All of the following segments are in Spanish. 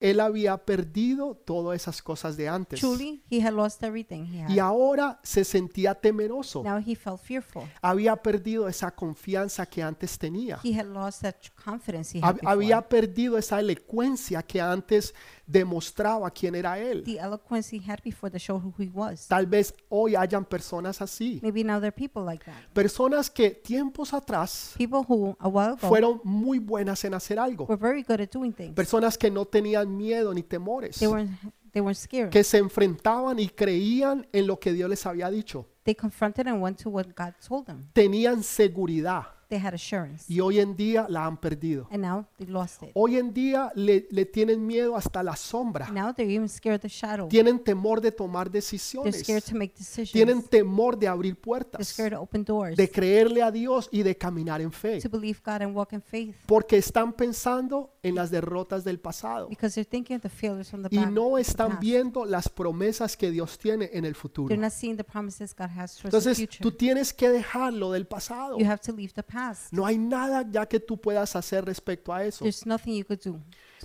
él había perdido todas esas cosas de antes. Truly, he had lost everything he Y had. ahora se sentía temeroso. Now he felt fearful. Había perdido esa confianza que antes tenía. He had lost that confidence he had Hab-. Había perdido esa elocuencia que antes demostraba quién era él. The eloquence he had before showed who he was. Tal vez hoy hayan personas así. Maybe now there are people like that. Personas que tiempos atrás People who a while ago fueron muy buenas en hacer algo. were very good at doing things. Personas que no tenían miedo ni temores. They weren't they weren't scared. Que se enfrentaban y creían en lo que Dios les había dicho. They confronted and went to what God told them. Tenían seguridad They had assurance. y hoy en día la han perdido. And now they lost it. Hoy en día le, le tienen miedo hasta la sombra. Now they're even scared of the shadow. Tienen temor de tomar They're decisiones. scared to make decisions. Tienen temor de abrir They're puertas, scared to open doors. de creerle a Dios y de caminar en fe. To believe God and walk in faith. Porque están pensando en las derrotas del pasado Because they're thinking of the failures from the y no están past. viendo las promesas que Dios tiene en el futuro. They're not seeing the promises God has towards the Entonces future. tú tienes que dejarlo del pasado. You have to leave the past. No hay nada ya que tú puedas hacer respecto a eso. There's nothing you could do.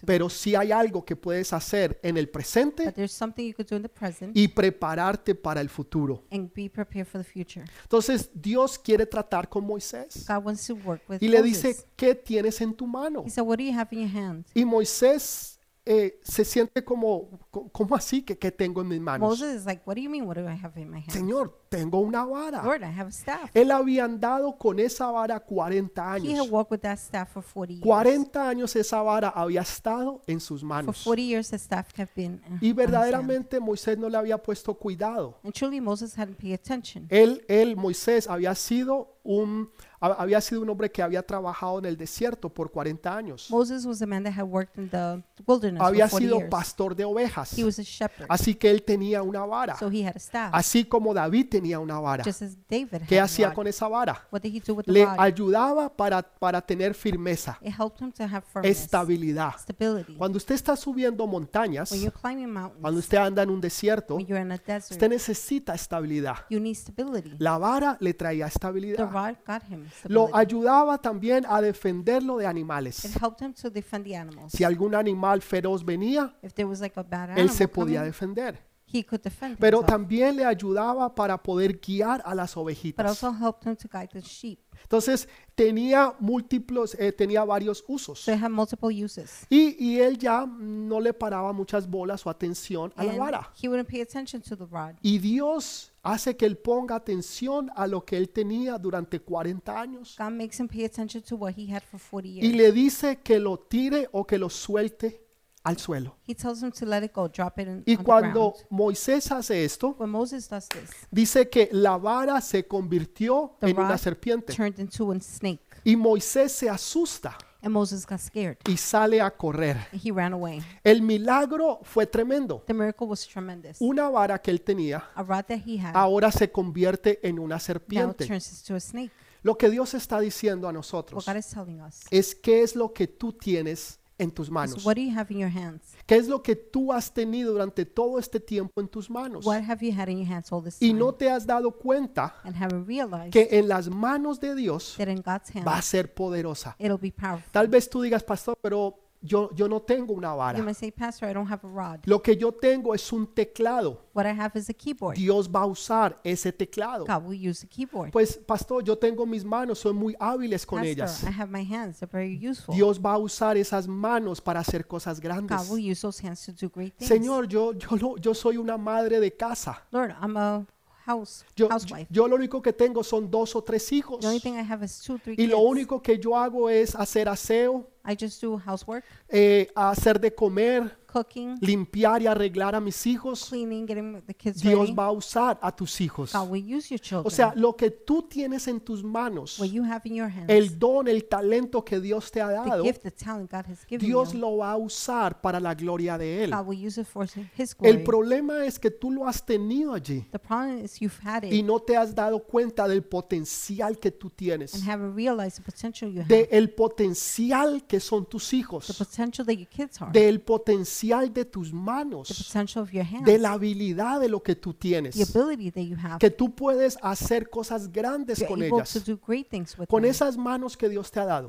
Pero sí hay algo que puedes hacer en el presente But there's something you could do in the present y prepararte para el futuro. and be prepared for the future. Entonces Dios quiere tratar con Moisés God wants to work with y le Moses. dice, ¿qué tienes en tu mano? He said, what do you have in your hand? Y Moisés eh, se siente como, co- ¿cómo así que qué tengo en mis manos? Moses is like, what do you mean? What do I have in my hand? Señor, tengo una vara. Lord, I have a staff. Él había andado con esa vara 40 He had años. walked with that staff for 40 years. 40 años esa vara había estado en sus For manos. 40 years, the staff have been uh, Y verdaderamente Moisés no le había puesto cuidado. And truly, Moses hadn't paid attention. Él, él, Moisés, había sido un, ha- había sido un hombre que había trabajado en el desierto por 40 años. Moses was a man that had worked in the wilderness Había for 40 sido pastor de ovejas. He was a shepherd. Así que él tenía una vara. So he had a staff. Así como David tenía una vara. ¿Qué hacía con esa vara? Le ayudaba para, para tener firmeza, estabilidad. Cuando usted está subiendo montañas, cuando usted anda en un desierto, usted necesita estabilidad. you need stability. La vara le traía estabilidad. Lo ayudaba también a defenderlo de animales. helped him to defend the animals. Si algún animal feroz venía, If there was like a bad él se podía defender. He could defend Pero himself. también le ayudaba para poder guiar a las But ovejitas. also helped him to guide the sheep. Entonces tenía múltiplos, eh, tenía varios usos. So it had multiple uses. Y, y él ya no le paraba muchas bolas o atención a la And vara. he wouldn't pay attention to the rod. Y Dios hace que él ponga atención a lo que él tenía durante 40 años. God makes him pay attention to what he had for 40 Y le dice que lo tire o que lo suelte al suelo. He tells him to let it go, drop it in, Y on the cuando ground. Moisés hace esto, When Moses does this, dice que la vara se convirtió The en una rod serpiente. turned into a snake. Y Moisés se asusta And Moses got scared. y sale a correr. He ran away. El milagro fue tremendo. The miracle was tremendous. Una vara que él tenía A rod that he had ahora se convierte en una now serpiente. turns into a snake. Lo que Dios está diciendo a What nosotros God is telling us es qué es lo que tú tienes en tus manos. what do you have in your hands? ¿Qué es lo que tú has tenido durante todo este tiempo en tus manos? What have you had in your hands all this Y time? no te has dado cuenta And haven't realized que en las manos de Dios that in God's va a hands ser poderosa. it'll be powerful. Tal vez tú digas, pastor, pero yo, yo no tengo una You vara. might say, Pastor, I don't have a rod. Lo que yo tengo es un teclado. What I have is a keyboard. Dios va a usar ese teclado. God will use a keyboard. Pues, pastor, yo tengo mis manos, soy muy hábiles con ellas. Pastor, I have my hands. They're very useful. Dios va a usar esas manos para hacer cosas God grandes. will use those hands to do great things. Señor, yo, yo, no- yo soy una madre de casa. Lord, I'm a house Yo, housewife. yo lo único que tengo son dos o tres hijos. The only thing I have is two, three Y kids. lo único que yo hago es hacer aseo, I just do housework, eh, hacer de comer, cooking, limpiar y arreglar a mis hijos. cleaning, getting the kids Dios ready. va a usar a tus hijos. God will use your children. O sea, lo que tú tienes en tus manos, what you have in your hands, el don, el talento que Dios te ha the dado, gift, the talent God has given Dios you, lo va a usar para la gloria de Él. God will use it for His glory. El problema es que tú lo has tenido allí the problem is you've had it y no te has dado cuenta del potencial que tú and tienes, haven't realized the potential you have, del potencial que son tus the hijos, potential that your kids are, del potencial de tus manos, hands, de la habilidad de lo que tú tienes, have. que tú puedes hacer cosas grandes con ellas, con them. esas manos que Dios te ha dado,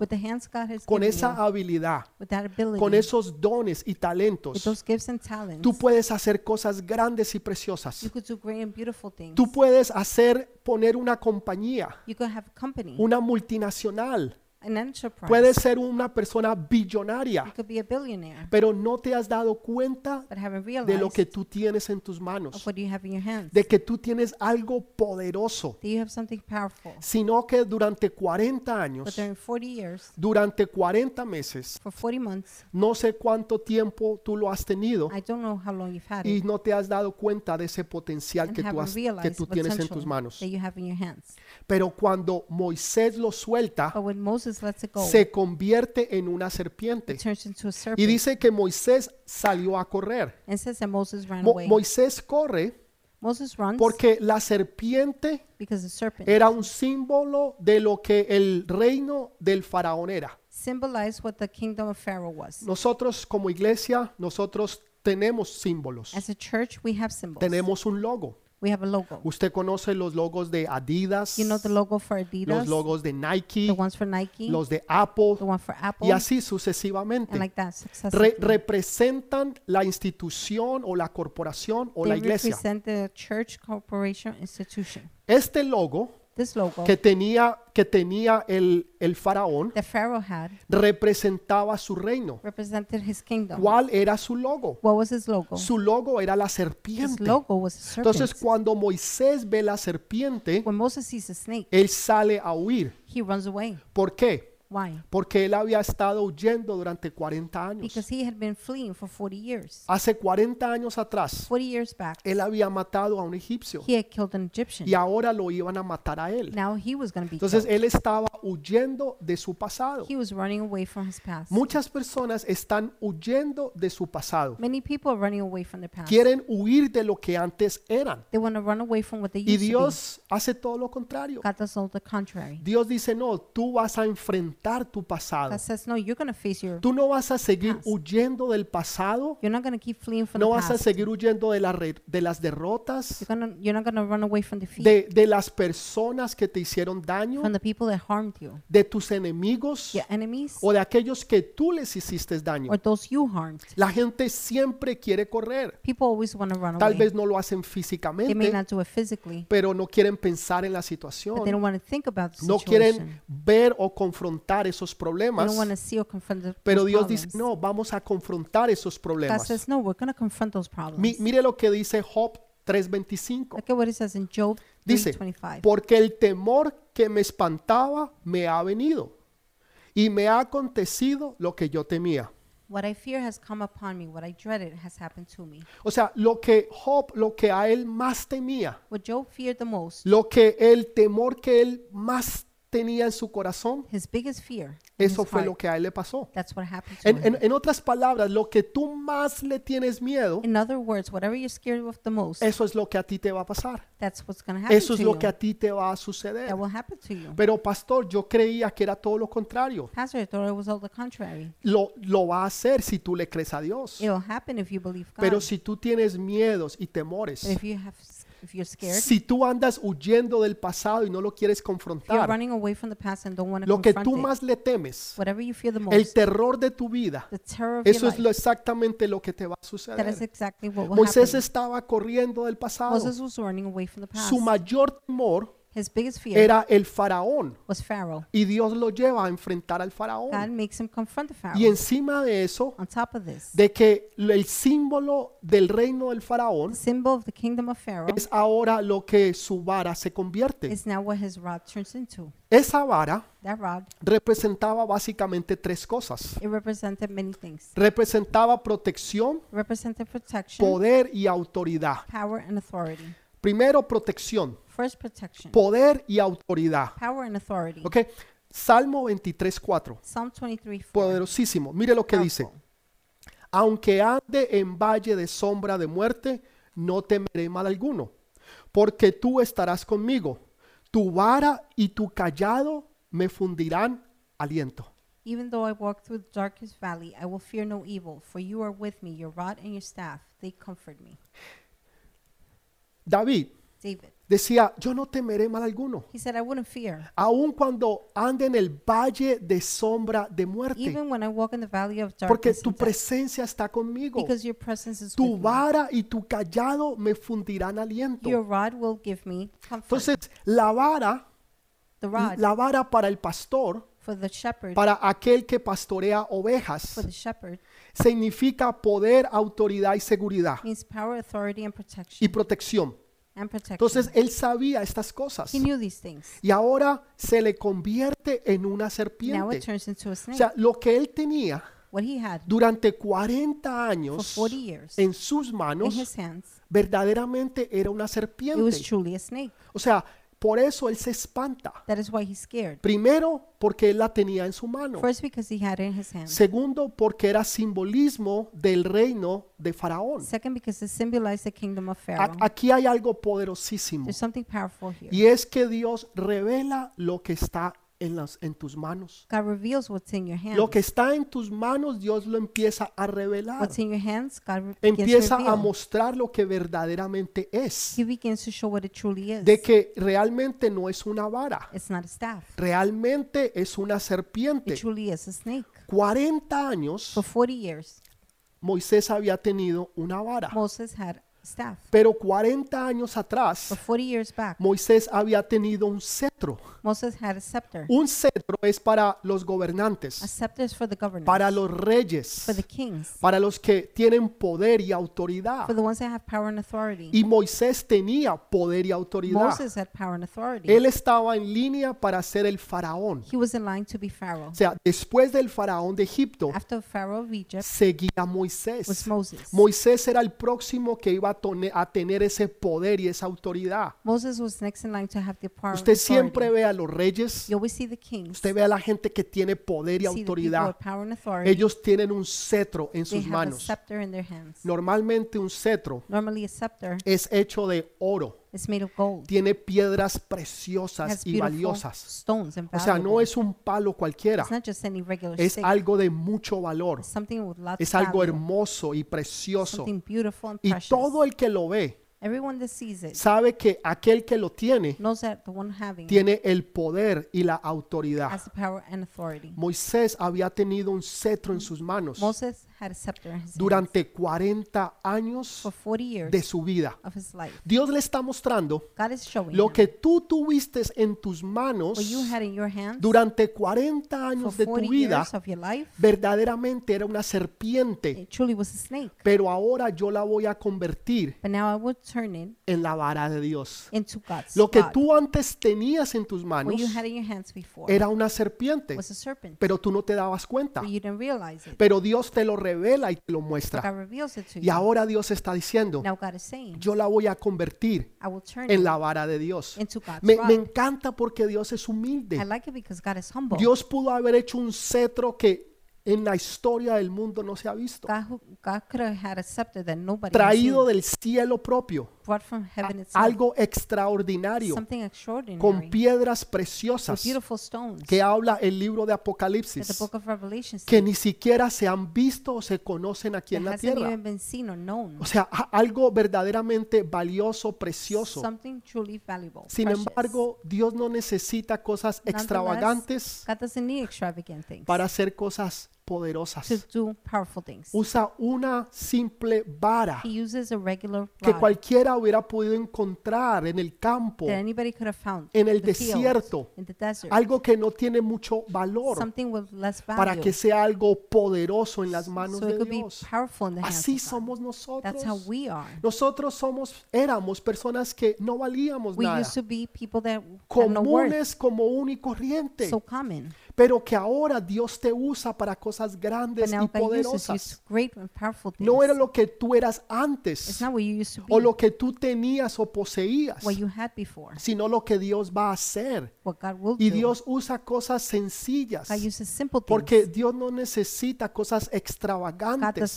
con esa you, habilidad, ability, con esos dones y talentos, talents, tú puedes hacer cosas grandes y preciosas. Tú puedes hacer poner una compañía, you could have a company, una multinacional. An enterprise. Puedes ser una persona you billonaria, could be a billionaire, pero no te has dado cuenta but haven't de lo que tú tienes en tus of manos, what you have in your hands. de que tú tienes algo poderoso, that you have something powerful. sino que durante 40 But años, during 40 years, durante 40 meses, for 40 months, no sé cuánto tiempo tú lo has tenido I don't know how long you've had y it, no te has dado cuenta de ese potencial and que tú, haven't has, que realized tú the tienes en tus manos. that you have in your hands. Pero cuando Moisés lo suelta, But when Moses lets it go, se convierte en una serpiente. it turns into a serpent. Y dice que Moisés salió a correr. and it says that Moses ran Mo- away. Moisés corre Moses runs porque la serpiente because the serpent era un símbolo de lo que el reino del faraón era. symbolized what the kingdom of Pharaoh was. Nosotros como iglesia, nosotros tenemos símbolos. As a church, we have symbols. Tenemos un logo. We have a logo. Usted conoce los logos de Adidas, You know the logo for Adidas, los logos de the Nike, ones for Nike, los de Apple the one for Apple, y así and sucesivamente. like that successively. Re- representan la institución o la corporación o la they iglesia. represent the church, corporation, institution. Este logo This logo que tenía, que tenía el, el faraón that Pharaoh had representaba su reino. represented his kingdom. ¿Cuál era su logo? What was his logo? Su logo era la His serpiente. logo was a serpent. Entonces cuando Moisés ve la serpiente, when Moses sees a snake, él sale a huir. he runs away. ¿Por qué? Why? Porque él había estado huyendo durante 40 años. Because he had been fleeing for 40 years. Hace 40 años atrás, 40 years back, él había matado a un egipcio he had killed an Egyptian. y ahora lo iban a matar a él. Now he was going to be Entonces killed. él estaba huyendo de su pasado. He was running away from his past. Muchas personas están huyendo de su pasado. Many people are running away from their past. Quieren huir de lo que antes eran. They want to run away from what they Y used Dios hace todo lo to contrario. be. God does all the contrary. Dios dice, no, tú vas a enfrentar tu pasado. God says, no, you're face your, Tú no vas a seguir past. huyendo del pasado. you're not to keep fleeing from No the vas a seguir huyendo de, la re- de las derrotas, You're, gonna, you're not to run away from defeat, de, de las personas que te hicieron daño, from the people that harmed you, de tus enemigos your enemies, o de aquellos que tú les hiciste daño. or those you harmed. La gente siempre quiere correr. People always run Tal away. vez no lo hacen They may físicamente, not do it physically, pero no quieren pensar en la but they situación. don't think about the No quieren ver o confrontar esos They problemas. Pero Dios dice, no, vamos a confrontar esos problemas. says, no. Mi- mire lo que dice Job 3:25. Look at what it says in Job Dice, 3.25. porque el temor que me espantaba me ha venido y me ha acontecido lo que yo temía. O sea, lo que Job, lo que a él más temía, What Job feared the most, lo que el temor que él más tenía en su corazón, his biggest fear, in eso his fue heart, lo que a él le pasó. that's what happened to En, him. en- en otras palabras, lo que tú más le tienes miedo, In other words, whatever you're scared of the most, eso es lo que a ti te va a pasar. that's what's going to happen Eso es to lo you. que a ti te va a suceder. That will happen to you. Pero pastor, yo creía que era todo lo contrario. Pastor, I thought it was all the contrary. Lo, lo va a hacer si tú le crees a Dios. It will happen if you believe God. Pero si tú tienes miedos y But temores, if you have, if you're scared, si tú andas huyendo del pasado y no lo quieres if you're confrontar, running away from the past and don't want to lo que confront tú it, más le temes, whatever you fear the el most, terror de tu vida, the terror of eso your es lo exactamente lo que te va a that is suceder. exactly what will Moisés happen. estaba corriendo del pasado. Moses was running away from the past. Su mayor temor His biggest fear era el faraón was Pharaoh. y Dios lo lleva a enfrentar al God faraón. makes him confront the Y Pharaoh. encima de eso, On top of this, de que el símbolo del reino del faraón the symbol of the kingdom of Pharaoh es ahora lo que su vara se convierte. is now what his rod turns into. Esa vara That rod, representaba básicamente tres cosas. it represented many things. Representaba protección, It represented protection, poder y autoridad. power, and authority. Primero, protección, First, protection, poder y autoridad. power, and authority. ¿Ok? Salmo 23, 4. Psalm 23, 4. Poderosísimo. Mire lo que dice. Aunque ande en valle de sombra de muerte, no temeré mal alguno, porque tú estarás conmigo. Tu vara y tu callado me fundirán aliento. Even though I walk through the darkest valley, I will fear no evil, for you are with me, your rod and your staff, they comfort me. David David, decía, yo no temeré mal alguno, he said, I wouldn't fear. aun cuando ande en el valle de sombra de muerte, Even when I walk in the valley of porque darkness tu and death, presencia está conmigo. because your presence is Tu with me. vara y tu callado me fundirán aliento. Your rod will give me comfort. Entonces, la vara, the rod la vara para el pastor, for the shepherd, para aquel que pastorea ovejas, for the shepherd significa poder, autoridad y seguridad means power, authority, and y protection. protección. Entonces, él sabía estas cosas. he knew these things. Y ahora se le convierte en una Now serpiente. it turns into a O sea, lo que él tenía what he had durante 40 for años 40 years en sus in manos his hands, verdaderamente era una serpiente. truly a snake. O sea, por eso él se espanta. That is why he's scared. Primero, porque él la tenía en su mano. First, because he had it in his hands. Segundo, porque era simbolismo del reino de Faraón. Second, because it symbolized the kingdom of A- Pharaoh. Aquí hay algo poderosísimo. There's something powerful here. Y es que Dios revela lo que está en, las, en tus manos. God reveals what's in your hands. Lo que está en tus manos, Dios lo empieza a revelar. What's in your hands, God Empieza a mostrar lo que verdaderamente es. He begins to show what it truly is. De que realmente no es una vara. It's not a staff. Realmente es una It serpiente. truly is a snake. 40 años For 40 years, Moisés había tenido una vara. Moses had staff. Pero 40 años atrás, For 40 years back, Moisés había tenido un cetro. Moses had a scepter. Un cetro es para los A gobernantes, scepter is for the governors, para los reyes, for the kings, para los que tienen poder y autoridad. for the ones that have power and authority. Y Moisés tenía poder y autoridad. Moses had power and authority. Él estaba en línea para ser el faraón. He was in line to be Pharaoh. O sea, después del faraón de Egipto, After Pharaoh of Egypt seguía Moisés. was Moses. Moisés era el próximo que iba a, a tener ese poder y esa autoridad. Moses was next in line to have the power Usted siempre ve a los reyes, You always see the kings, usted ve a la gente que tiene poder y autoridad. Ellos tienen un cetro en They sus have a manos. scepter in their hands. Normalmente un cetro Normally a scepter es hecho de oro. Made of gold. Tiene piedras preciosas y valiosas. stones and O sea, no es un palo cualquiera. It's not just any regular Es algo de mucho valor. It's something with lots Es algo hermoso y precioso. Something beautiful and Y precious. todo el que lo ve Everyone that sees it sabe que aquel que lo tiene knows that the one having it tiene el poder y la autoridad. has the power and authority. Moisés había tenido un cetro en sus manos Durante 40 años for 40 years de su vida. of his life. Dios le está mostrando God is showing lo que tú tuviste en tus manos durante 40 for años de 40 tu vida verdaderamente era una serpiente, It truly was a snake. pero ahora yo la voy a convertir But now I would turn it en la vara de Dios. Lo que tú antes tenías en tus manos What you had in your hands before era una serpiente, pero tú no te dabas cuenta. But you didn't realize it. Pero Dios te lo revela y te lo muestra. Y ahora Dios está diciendo, yo la voy a convertir en la vara de Dios. Me, me encanta porque Dios es humilde. Dios pudo haber hecho un cetro que en la historia del mundo no se ha visto. Traído del cielo propio. Brought from heaven itself. Algo extraordinario. something Con extraordinary piedras with preciosas beautiful stones que habla el libro de that the Apocalipsis. book of Revelation Que ni siquiera se han visto o se conocen aquí en la tierra. even been seen or known. O sea, algo verdaderamente valioso, precioso. Something truly valuable. Sin precious. embargo, Dios no necesita cosas extravagantes God doesn't need extravagant things para hacer cosas to poderosas. do powerful things. Usa una simple vara He uses a regular que rod cualquiera hubiera podido encontrar en el campo, that anybody could have found en el in the field, desierto, in the desert. algo que no tiene mucho valor, something with less para que sea algo poderoso en las manos so it de could be Dios. powerful in the hands Así of God. somos That's how nosotros. we are. Nosotros somos, éramos personas que no valíamos We nada, used to be people that had no worth, comunes como un y corriente, so common. Pero que ahora Dios te usa para cosas But grandes y poderosas. to great and powerful things. No era lo que tú eras antes o lo que tú tenías o poseías, what you had before, sino lo que Dios va a hacer. Y. Dios usa cosas sencillas porque Dios no necesita cosas extravagantes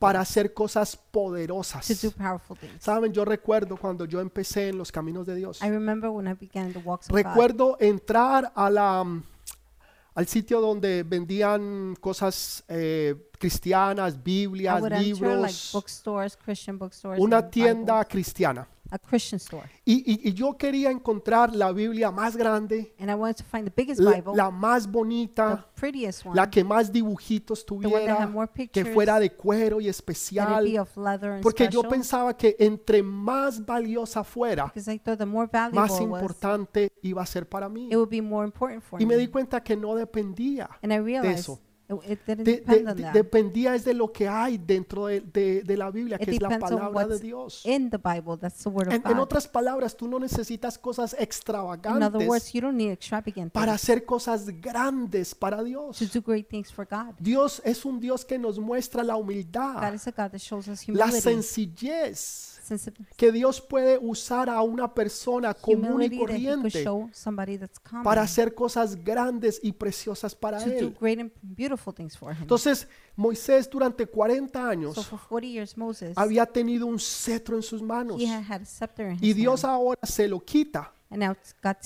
para hacer cosas poderosas. Saben, yo recuerdo cuando yo empecé en los caminos de Dios. Recuerdo entrar a la al sitio donde vendían cosas eh, cristianas, Biblias, enter like libros, bookstores, Christian bookstores, una tienda Bibles. cristiana. A Christian store. Y, y- y yo quería encontrar la Biblia más grande, And I wanted to find the biggest la, Bible, la más the bonita, prettiest one, la que más dibujitos the one that had tuviera, more que pictures, fuera de cuero y that it be especial, of leather and porque yo special. pensaba que entre más valiosa fuera, because I thought the more valuable más it was, importante iba a ser para mí. it would be more important for Y me me. di cuenta que no dependía and I realized eso. It, it didn't de- de- dependía es de lo que hay dentro de, de- la Biblia, It que es la palabra de Dios. in the Bible, that's the word of En, en God. otras palabras, tú no necesitas cosas in other extravagantes words, you don't need extravagant para hacer cosas grandes para Dios. to do great things for God. Dios es un Dios que nos muestra la humildad, is a God that shows us la sencillez, que Dios puede usar a una persona común y corriente para hacer cosas grandes y preciosas para Él. Entonces, Moisés durante 40 so años for 40 years, Moses, había tenido un cetro en sus manos. y Dios ahora se lo quita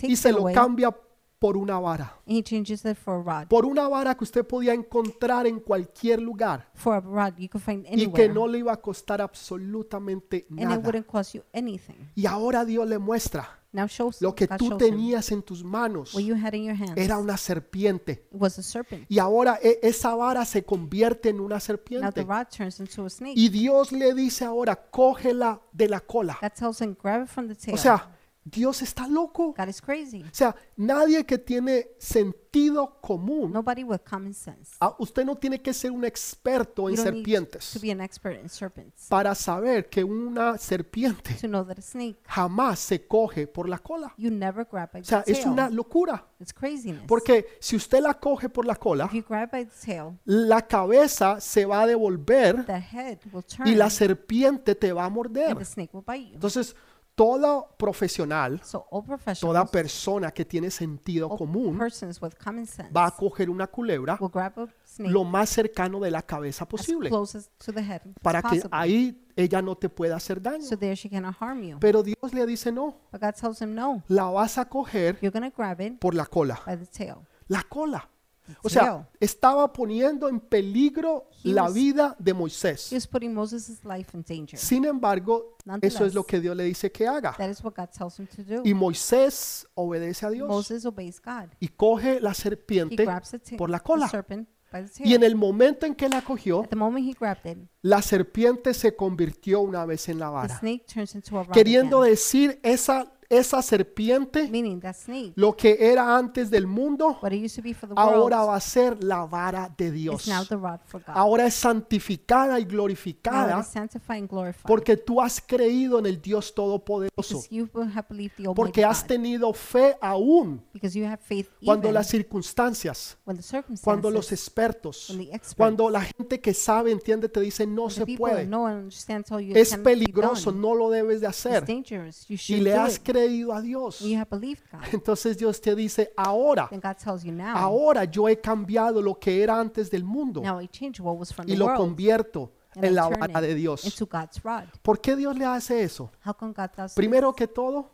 y se lo cambia por una vara. He changes it for a rod. Por una vara que usted podía encontrar en cualquier lugar For a rod you could find y que anywhere, no le iba a costar absolutamente and it nada. wouldn't cost you anything. Y ahora Dios le muestra Now shows lo que God tú shows tenías en tus manos what you had in your hands. era una serpiente. It was a serpent. Y ahora e- esa vara se convierte en una Now the serpiente. rod turns into a snake. Y Dios le dice ahora, cógela de la cola. God tells him, grab it from the tail. O sea, Dios está loco. God is crazy. O sea, nadie que tiene sentido común, Nobody with common sense. ah, usted no tiene que ser un experto en You don't need serpientes to be an expert in serpents para saber que una serpiente to know that a snake, jamás se coge por la cola. you never grab by O sea, the es tail. una locura. It's craziness. Porque si usted la coge por la cola, if you grab by the tail, la cabeza se va a devolver the head will turn y la serpiente te va a and morder. the snake will bite you. Entonces, todo profesional, So all toda persona que tiene sentido común, sense va a coger una culebra snake lo más cercano de la cabeza posible head para que possible. ahí ella no te pueda hacer daño. so there she cannot harm you. Pero Dios le dice, no, But God tells him, no, la vas a coger por la cola. by the tail. La cola. O sea, estaba poniendo en peligro He la was- vida de Moisés. Sin embargo, eso es lo que Dios le dice que haga. That is what God tells him to do. Y Moisés obedece a Dios y coge la serpiente por la cola. Y en el momento en que la cogió, it, la serpiente se convirtió una vez en la the vara. snake turns into a rod Queriendo again. decir, esa, esa serpiente, snake, lo que era antes del mundo, ahora va a ser la vara de Dios. Ahora es santificada y glorificada porque tú has creído en el Dios Todopoderoso. Porque has tenido fe aún cuando las circunstancias, when the circumstances, cuando los expertos, when the experts, cuando la gente que sabe, entiende, te dice no se puede. Es peligroso, no lo debes de hacer. Y le has it. Creído a Dios. You have believed God. Entonces Dios te dice, ahora, Then God tells you now. ahora yo he cambiado lo que era antes del mundo Now I change what was from y the lo world convierto en la vara de Dios. ¿Por qué Dios le hace eso? Primero que todo,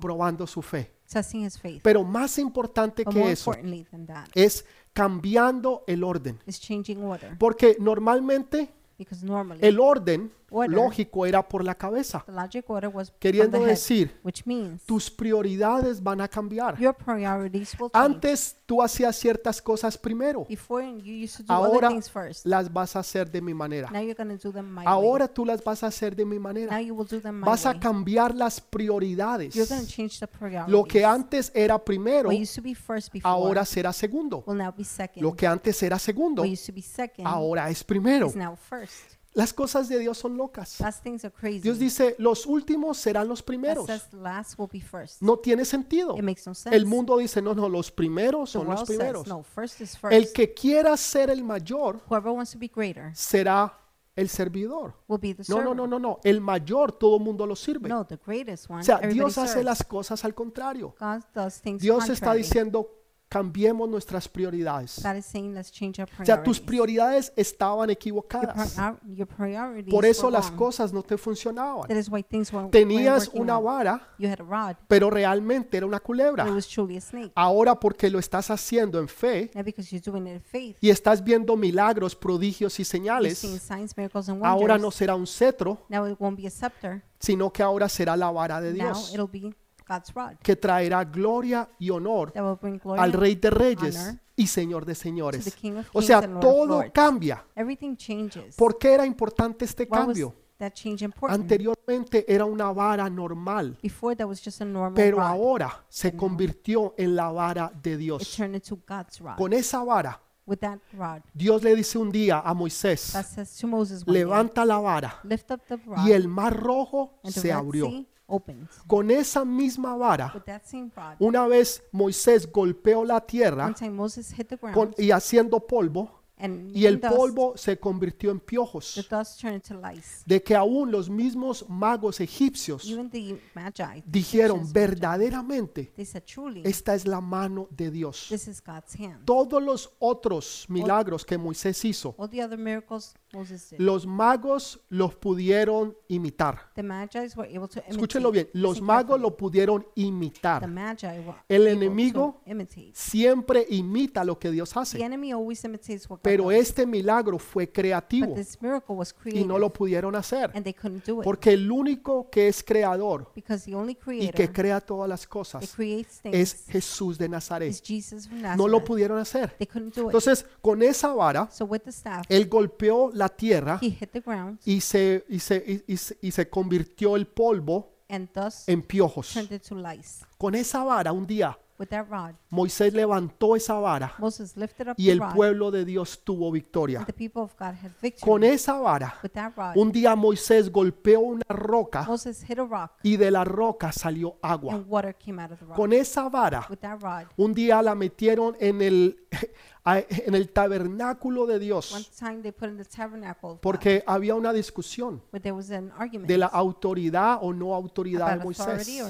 probando su fe. testing his faith. Pero más importante But que eso importantly than that es cambiando el orden. Porque normalmente normally el orden Order. lógico era por la cabeza, the logic order was from queriendo head, decir, which means tus prioridades van a cambiar. your priorities will change. Antes tú hacías ciertas cosas primero, ahora las vas a hacer de mi manera. Ahora tú las vas a hacer de mi manera. Vas a cambiar las prioridades. Lo que antes era primero, ahora será segundo. Lo que antes era segundo, ahora es primero. Las cosas de Dios son locas. Dios dice, los últimos serán los primeros. No tiene sentido. El mundo dice, no, no, los primeros son los primeros. El que quiera ser el mayor será el servidor. No, no, no, no, no. El mayor todo mundo lo sirve. No, the greatest one. O sea, Dios hace las cosas al contrario. Dios está diciendo, cambiemos nuestras prioridades. God is saying, let's change our O sea, tus prioridades estaban Your, equivocadas. prior- your priorities Por eso were las wrong. cosas no te funcionaban. That is why things weren't, weren't Tenías una vara, You had a rod, pero realmente era una it culebra. was truly a snake. Ahora porque lo estás haciendo en fe Now because you're doing it in faith, y estás viendo milagros, prodigios y you're señales, seeing signs, miracles, and ahora no será un cetro, Now it won't be a scepter. sino que ahora será la vara de Now Dios, it'll be que traerá gloria y honor al Rey de Reyes y Señor de Señores. O sea, todo cambia. ¿Por qué era importante este cambio? Anteriormente era una vara normal, pero ahora se convirtió en la vara de Dios. Con esa vara, Dios le dice un día a Moisés, levanta la vara y el mar rojo se abrió. Opens. Con esa misma vara, With that same rod, una vez Moisés golpeó la tierra one time Moses hit the con- ground y haciendo polvo and y el dust, polvo se convirtió en the piojos. dust turned into lice. De que aún los mismos magos egipcios Even the Magi, the dijeron Egyptians, verdaderamente, they said, truly, esta es la mano de Dios. this is God's hand. Todos los otros milagros que Moisés hizo, All the other miracles Moses did, los magos los pudieron imitar. the Magi were able to imitate. Escúchenlo bien, los magos lo pudieron The imitar. El enemigo. Siempre imita lo que Dios The hace. enemy always imitates what God Pero este milagro fue creativo y no lo pudieron hacer. and they couldn't do it Porque el único que es creador because the only y creator que crea todas las cosas es Jesús de is Nazaret. No lo pudieron hacer. They couldn't do it. Entonces, con esa vara, él golpeó la tierra he hit the ground y se, y se, y- se- y se convirtió el polvo and thus en piojos. turned into lice. Con esa vara, un día, With that rod, Moisés levantó esa vara Moses lifted up y the el rod pueblo de Dios tuvo and victoria. the people of God had victory. Con esa vara, With that rod, un día Moisés golpeó una roca Moses hit a rock y de la roca salió agua. and water came out of the rock. Con esa vara, With that rod, un día la metieron en el, en el tabernáculo de Dios porque había una discusión de la autoridad o no autoridad de Moisés.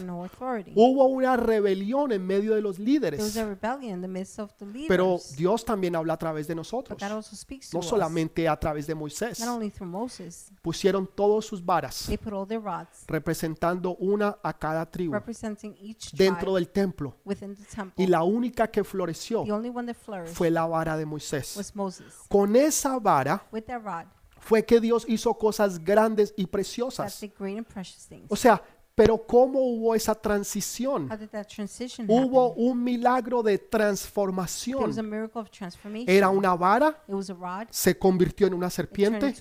Hubo una rebelión en medio de los líderes, a rebellion in the midst of the leaders. pero Dios también habla a través de nosotros, no us, solamente a través de Moisés. not only through Moses. Pusieron todos sus varas representando una a cada tribu dentro del templo y la única que floreció fue la vara de Moisés. Con esa vara fue que Dios hizo cosas grandes y preciosas. O sea, pero ¿cómo hubo esa transición? Hubo un milagro de transformación. Era una vara, se convirtió en una serpiente,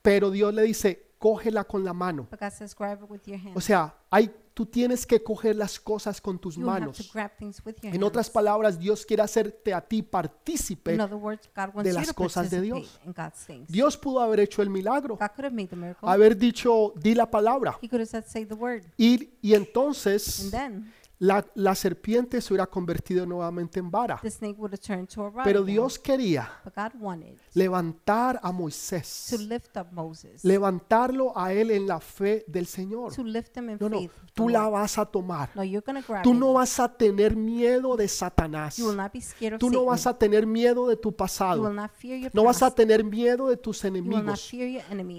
pero Dios le dice, cógela con la mano. But God says, grab it with your hand. O sea, hay, tú tienes que coger las cosas con tus you have to manos. grab things with your En otras hands. palabras, Dios quiere hacerte a ti partícipe. In other words, God wants de you las to cosas de participate Dios. in God's things. Dios pudo haber hecho el milagro, God could have made the miracle. haber dicho, di la palabra. He could have said, say the word. Y, y entonces And then la, la serpiente se hubiera convertido nuevamente en vara. Pero. Dios quería But God wanted levantar a to Moisés, lift up Moses. levantarlo a él en la fe del Señor. No, no, tú la vas a tomar. Tú no vas a tener miedo de Satanás. Tú no vas a tener miedo de tu pasado. No vas a tener miedo de tus enemigos.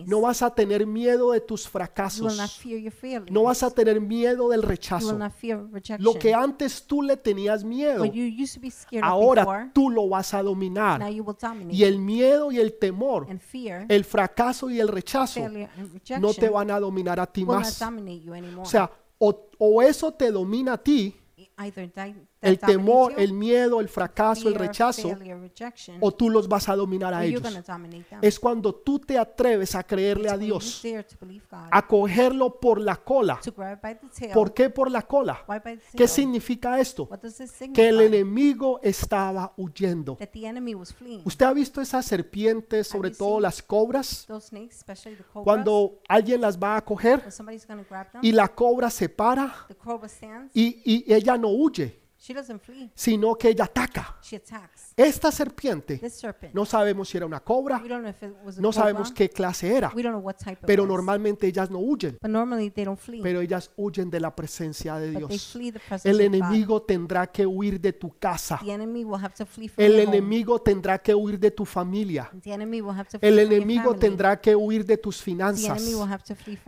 No vas a tener miedo de tus fracasos. No vas a tener miedo del rechazo. Lo que antes tú le tenías miedo, What you used to be scared of ahora tú lo vas a dominar. Y el miedo y el temor, el fracaso y el rechazo no te van a dominar a ti más. O sea, o, o eso te domina a ti, el temor, el miedo, el fracaso, el rechazo, o tú los vas a dominar a ellos. Es cuando tú te atreves a creerle a Dios, a cogerlo por la cola. ¿Por qué por la cola? ¿Qué significa esto? Que el enemigo estaba huyendo. ¿Usted ha visto esas serpientes, sobre todo las cobras? Cuando alguien las va a coger y la cobra se para y, y ella no huye, She doesn't flee. sino que ella ataca. She attacks. Esta serpiente, no sabemos si era una cobra, no sabemos qué clase era, pero normalmente ellas no huyen, But normally they don't flee. pero ellas huyen de la presencia de Dios. flee the presence El enemigo tendrá que huir de tu casa. The enemy will have to flee from El enemigo tendrá que huir de tu familia. El enemigo tendrá que huir de tus finanzas.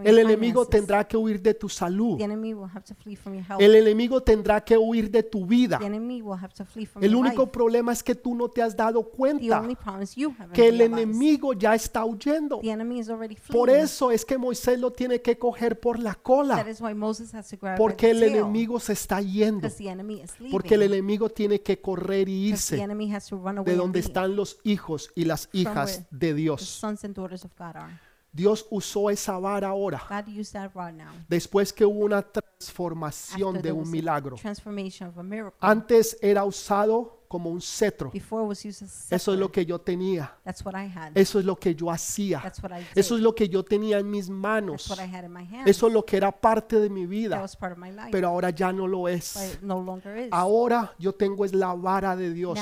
El enemigo tendrá que huir de tu salud. El enemigo tendrá que huir de tu vida. El único problema es que tú no te has dado cuenta que el enemigo ya está huyendo. Por eso es que Moisés lo tiene que coger por la cola, porque el enemigo se está yendo, porque el enemigo tiene que correr y irse de donde están los hijos y las hijas de Dios. Dios usó esa vara ahora, después que hubo una transformación de un milagro. Antes era usado como un cetro. Eso es lo que yo tenía. Eso es lo que yo hacía. Eso es lo que yo tenía en mis manos. Eso es lo que era parte de mi vida. Pero ahora ya no lo es. Ahora yo tengo es la vara de Dios.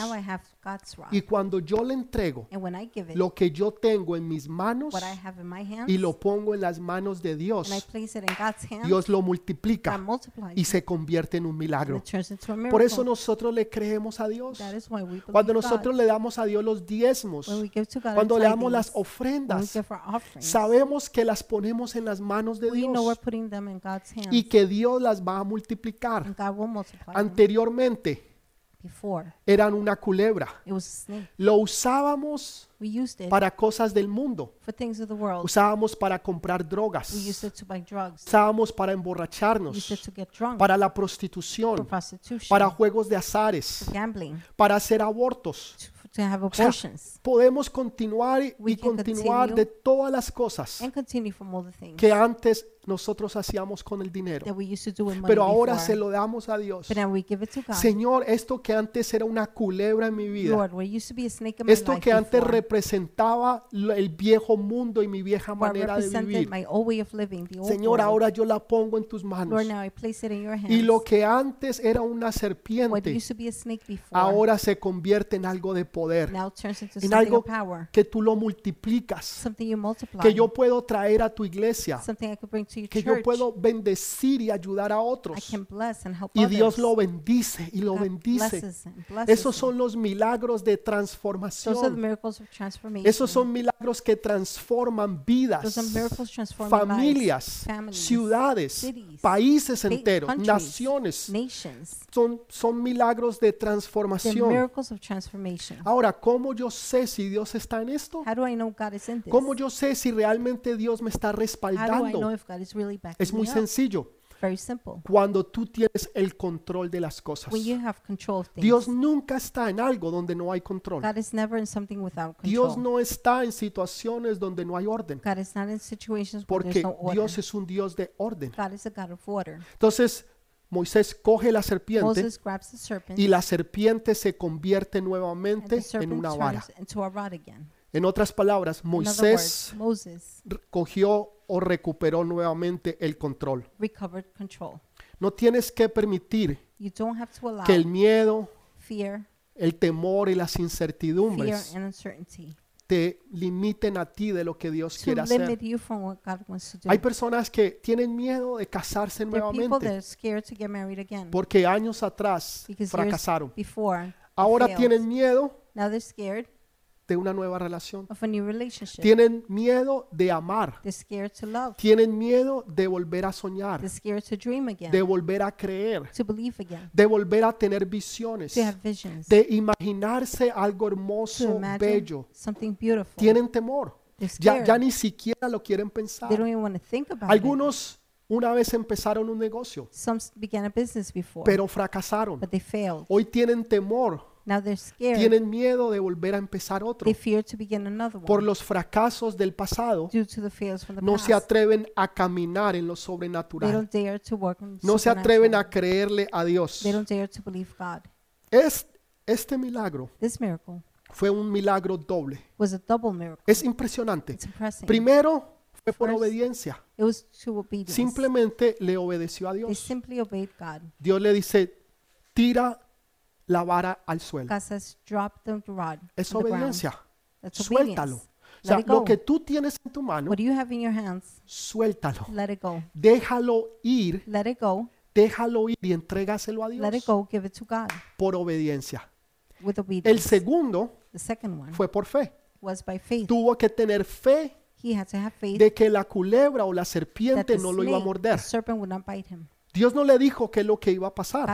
God's. Y cuando yo le entrego and when I give it, lo que yo tengo en mis manos what I have in my hands, y lo pongo en las manos de and I Dios, place it in God's hands, Dios lo God multiplica multiplies y it, se convierte en un and milagro. it turns into a miracle. Por eso nosotros le creemos a Dios. that is why we believe Cuando God. nosotros le damos a Dios los diezmos, when we give to God cuando le damos las tithings, when we ofrendas, give our offerings, sabemos que las ponemos en las manos de we know we're Dios putting them in God's hands, y que Dios las va a multiplicar. and God will multiply them. Anteriormente Before, eran una culebra. it was a snake. Lo usábamos We used it para cosas del mundo. for things of the world. Usábamos para comprar drogas. We used it to buy drugs. Usábamos para We used emborracharnos, it to get drunk, para la for prostitución, prostitution, para juegos de azares, for gambling, para hacer abortos. to, to have sea, abortions, Podemos continuar y- We y can continuar continue de todas las cosas and continue from all the things que antes nosotros hacíamos con el dinero. that we used to do with money Pero ahora before. se lo damos a Dios. But now we give it to God. Señor, esto que antes era una culebra en mi vida, Lord, esto que antes before, representaba el viejo mundo y mi vieja manera de vivir. living, Señor, ahora yo la pongo en tus manos. Lord, now I place it in your hands. Y lo que antes era una serpiente, before, ahora se convierte en algo de poder, en algo que tú lo multiplicas, que yo puedo traer a tu iglesia, que yo puedo bendecir y ayudar a otros. Y Dios lo bendice y lo bendice. Esos son los milagros de transformación. Esos son milagros que transforman vidas, familias, ciudades, países pa- enteros, naciones. Son, son milagros de transformación. Ahora, ¿cómo yo sé si Dios está en esto? ¿Cómo yo sé si realmente Dios me está respaldando? If God is really backing Es muy me up? sencillo. Very simple. Cuando tú tienes el control de las cosas. When you have control of things. Dios nunca está en algo donde no hay control. God is never in something without control. Dios no está en situaciones donde no hay orden. God is not in situations where Porque there's no order. Dios es un Dios de orden. God is a God of order. Entonces, Moisés coge la serpiente Moses grabs the serpent y la serpiente se convierte and the nuevamente en serpent una vara. turns into a rod again. En otras palabras, In other Moisés words, Moses r- cogió o recuperó nuevamente el control. recovered control. No tienes que permitir You don't have to allow que el miedo, fear, el temor y las fear incertidumbres and uncertainty te limiten a ti de lo que Dios quiere hacer. Hay personas que tienen miedo de casarse nuevamente are scared to get married again porque años atrás fracasaron. Ahora tienen miedo Now they're scared de una nueva relación. of a new relationship. Tienen miedo de amar. They're scared to love. Tienen miedo de volver a soñar, They're scared to dream again, de volver a creer, to believe again, de volver a tener visiones, de imaginarse algo hermoso, bello. something beautiful. Tienen temor. Ya, ya ni siquiera lo quieren They pensar. don't even want to think about it. Algunos una vez empezaron un negocio, Some s- began a business before, pero fracasaron. but they failed. Hoy tienen temor, Now they're scared. tienen miedo de volver a empezar otro. They fear to begin another Por one los fracasos del pasado, due to the fails from the no past. se atreven a caminar en lo They sobrenatural. don't dare to work No se atreven a creerle a Dios. They don't dare to believe God. Es, este milagro This miracle fue un milagro doble. was a double miracle. Es impresionante. It's impressive. Primero fue por First, obediencia. It was obedience. Simplemente le obedeció a They Dios. simply obeyed God. Dios le dice, tira la vara al suelo. God says, drop the rod Es the ground. obediencia. That's Suéltalo. obedience. O sea, Let it lo go. que tú tienes en tu mano, What do you have in your hands? suéltalo. Let it go. Déjalo ir, Let it go. déjalo ir y entrégaselo a Let it Dios go. Give it to God por obediencia. with El obedience. segundo The second one fue por fe. was by faith. Tuvo que tener fe He had to have faith de que la culebra o la that serpiente the, no lo iba a snake, morder. the serpent would not bite him. Dios no le dijo qué es lo que iba a pasar.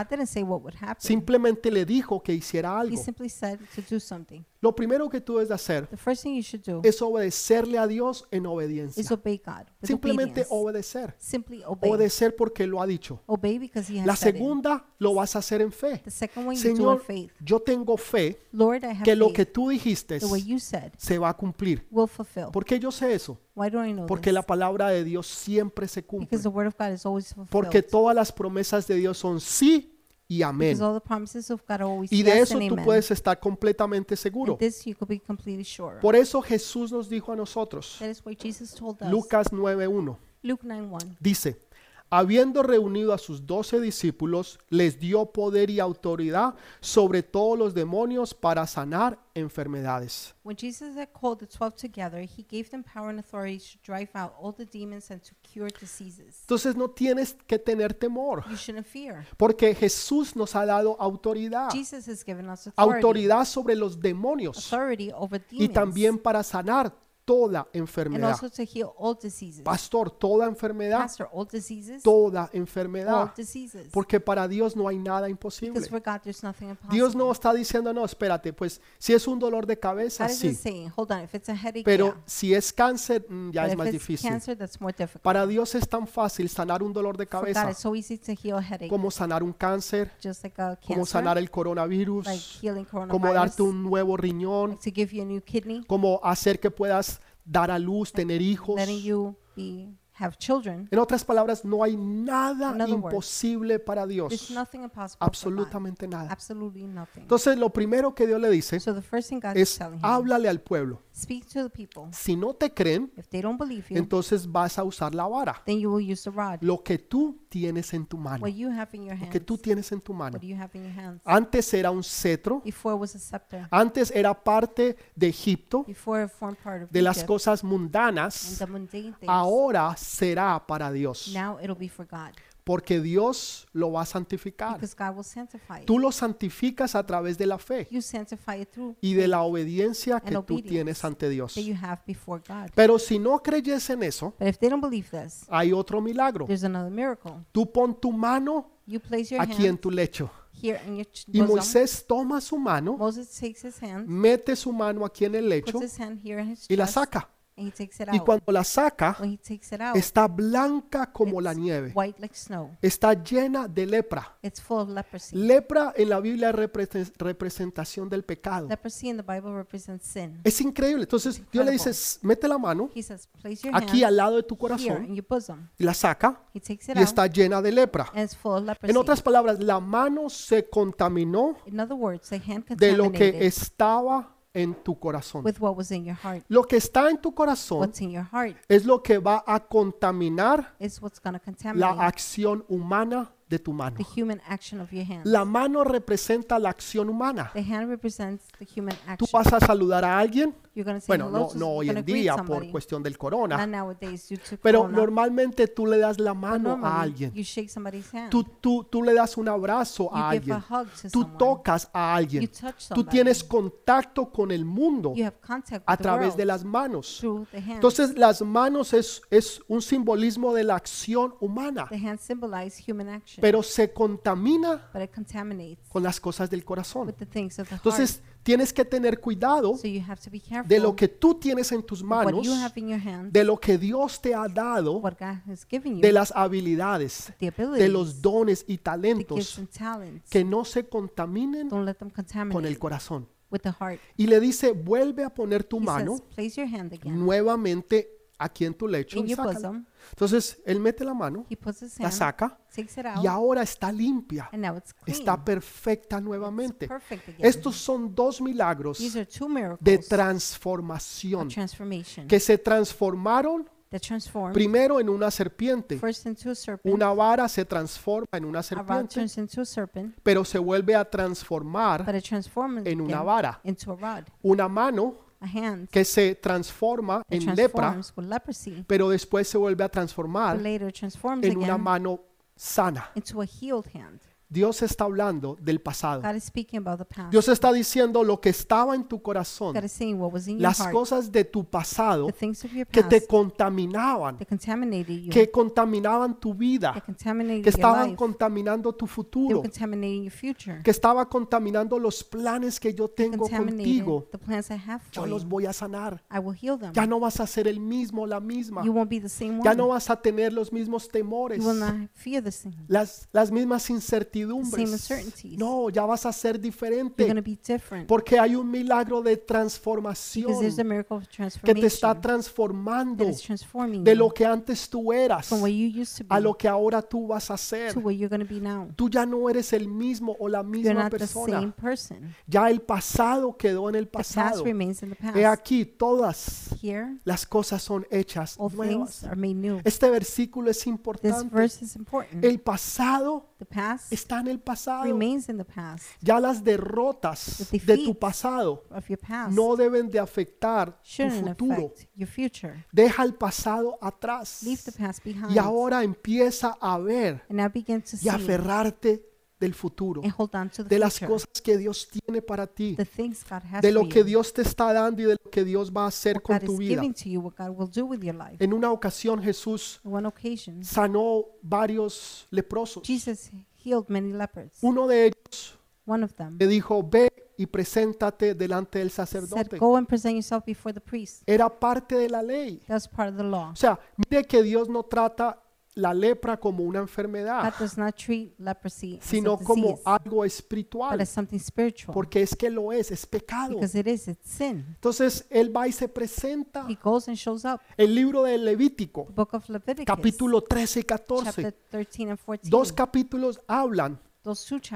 Simplemente le dijo que hiciera He algo. Lo primero que tú debes de hacer The first thing you should do es obedecerle a Dios en is obediencia. obey God with Simplemente obedience. obedecer. Simply obey. Obedecer porque lo ha dicho. Obey because He has La said it. segunda lo vas a hacer en fe. The second one you do in Señor, faith. yo tengo fe Lord, I have que lo faith. que tú dijiste you said se va a cumplir. will fulfill. ¿Por qué yo sé eso? Why do I know Porque this? la palabra de Dios siempre se cumple. because the word of God is always fulfilled. Porque todas las promesas de Dios son sí y amén. Y de eso tú puedes estar completamente seguro. Por eso Jesús nos dijo a nosotros. Lucas 9.1, Luke 9:1. dice, habiendo reunido a sus doce discípulos, les dio poder y autoridad sobre todos los demonios para sanar enfermedades. When Jesus had called the twelve together, he gave them power and authority to drive out all the demons and to cure diseases. Entonces no tienes que tener temor, You shouldn't fear. porque Jesús nos ha dado autoridad, Jesus has given us authority, autoridad sobre los demonios authority over y demons, también para sanar toda enfermedad. also to heal all diseases. Pastor, toda enfermedad, Pastor, all diseases, toda all enfermedad, diseases. porque para Dios no hay nada imposible. Because for God, there's nothing impossible. Dios no está diciendo, no, espérate, pues si es un dolor de cabeza, sí, saying, on, if it's a headache, pero yeah. si es cáncer, mm, ya But es más difícil. cancer. Para Dios es tan fácil sanar un dolor de cabeza so como sanar un cáncer, just like a como cancer, sanar el like coronavirus, como coronavirus, darte un nuevo riñón, like como hacer que puedas dar a luz, tener hijos. letting you be have children. En otras palabras, no hay nada imposible para Dios. Absolutamente nada. Entonces, lo primero que Dios le dice So es, háblale al pueblo. Speak to the people. Si no te creen, If they don't believe you, entonces vas a usar la vara. then you will use the rod. Lo que tú tienes en tu mano. What you have in your Lo hands. que tú tienes en tu mano. What do you have in your hands? Antes era un cetro. Before it was a scepter. Antes era parte de Egipto, Before it formed part of de las Egypt cosas and mundanas. the mundane things. Ahora será para Dios. Now it'll be for God. Porque Dios lo va a santificar. Because God will sanctify it. Tú lo santificas a través de la fe y de la obediencia que tú tienes ante Dios. Pero si no creyes en eso, this, hay otro milagro. there's another miracle. Tú pon tu mano aquí en tu lecho. Y. Moisés toma su mano, mete su mano aquí en el lecho y la saca. And he takes it Y cuando la saca, When he takes it out, está blanca como la nieve. white like snow. Está llena de lepra. It's full of leprosy. Lepra en la Biblia es represe- representación del pecado. Leprosy in the Bible represents sin. Es increíble. Entonces Dios le dice, mete la mano He says, place your aquí hand al lado de tu corazón in your bosom. y la saca He takes it y out, está llena de lepra. and it's full of leprosy. En otras palabras, la mano se contaminó in other words, the hand de lo que estaba en tu corazón. with what was in your heart. Lo que está en tu corazón What's in your heart es lo que va a contaminar is what's going to la contaminate acción humana de tu mano. the human action of your hand. La mano representa la acción humana. The hand represents the human Tú vas a saludar a alguien, bueno, no, no hoy en día por cuestión del corona, pero normalmente tú le das la mano a alguien. you shake somebody's hand. Tú, tú, tú le das un abrazo a alguien. Tú tocas a alguien. Tú tienes contacto con el mundo you have contact a través de las manos. Entonces las manos es, es un simbolismo de la acción humana, pero se contamina but it contaminates con las cosas del corazón. with the things of the Entonces tienes que tener cuidado heart. So you have to be careful de lo que tú tienes en tus of what manos, you have in your hand, de lo que Dios te ha dado, what God has given you, de las habilidades, the abilities, de los dones y the gifts talentos and talents. que no se contaminen Don't let them con el corazón. with the heart. Y le dice, vuelve a poner tu He mano says, place your hand again nuevamente aquí en tu lecho y sácala. Entonces él mete la mano, la saca y ahora está limpia, está perfecta nuevamente. Estos son dos milagros de transformación que se transformaron primero en una serpiente. Una vara se transforma en una serpiente, pero se vuelve a transformar en una vara. Una mano Que se transforma en lepra, leprosy, pero después se vuelve a transformar en una mano sana. into a healed hand. Dios está hablando del pasado. Dios está diciendo lo que estaba en tu corazón, las cosas de tu pasado que te contaminaban, que contaminaban tu vida, que estaban contaminando tu futuro, que estaba contaminando los planes que yo tengo contigo. Yo los voy a sanar. Ya no vas a ser el mismo, la misma. Ya no vas a tener los mismos temores, las, las mismas same incertidumbres. No, ya vas a ser diferente porque hay un milagro de transformación que te está transformando de lo que antes tú eras a lo que ahora tú vas a ser. Tú ya no eres el mismo o la misma persona. person. Ya el pasado quedó en el pasado. He aquí todas las cosas son hechas nuevas. Este versículo es importante. El pasado está en el pasado. remains in the past Ya las derrotas de tu pasado no deben de afectar tu futuro. Deja el pasado atrás Leave the past behind. y ahora empieza a ver and now begin to y see aferrarte del futuro, de las cosas que Dios tiene para ti, de lo que. Dios te está dando y de lo que Dios va a hacer con tu vida. En una ocasión Jesús sanó varios leprosos. Healed many lepers. Uno de ellos One of them le dijo, ve y preséntate delante del said, sacerdote. Go and present yourself before the priest. Era parte de la ley. That was part of the law. O sea, mire que Dios no trata la lepra como una enfermedad, leprosy sino como algo espiritual, porque es que lo es, es pecado. Because it is, it's sin. Entonces Él va y se presenta. El libro de Levítico, capítulo 13 y chapter 14, 13 and 14. dos capítulos hablan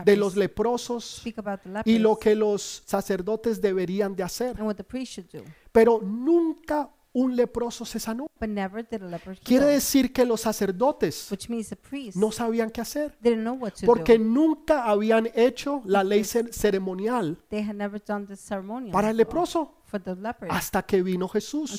de los leprosos y lo que los sacerdotes deberían de hacer. Pero nunca un leproso se sanó. Quiere decir que los sacerdotes no sabían qué hacer, porque nunca habían hecho la ley cer- ceremonial para el leproso hasta que vino Jesús.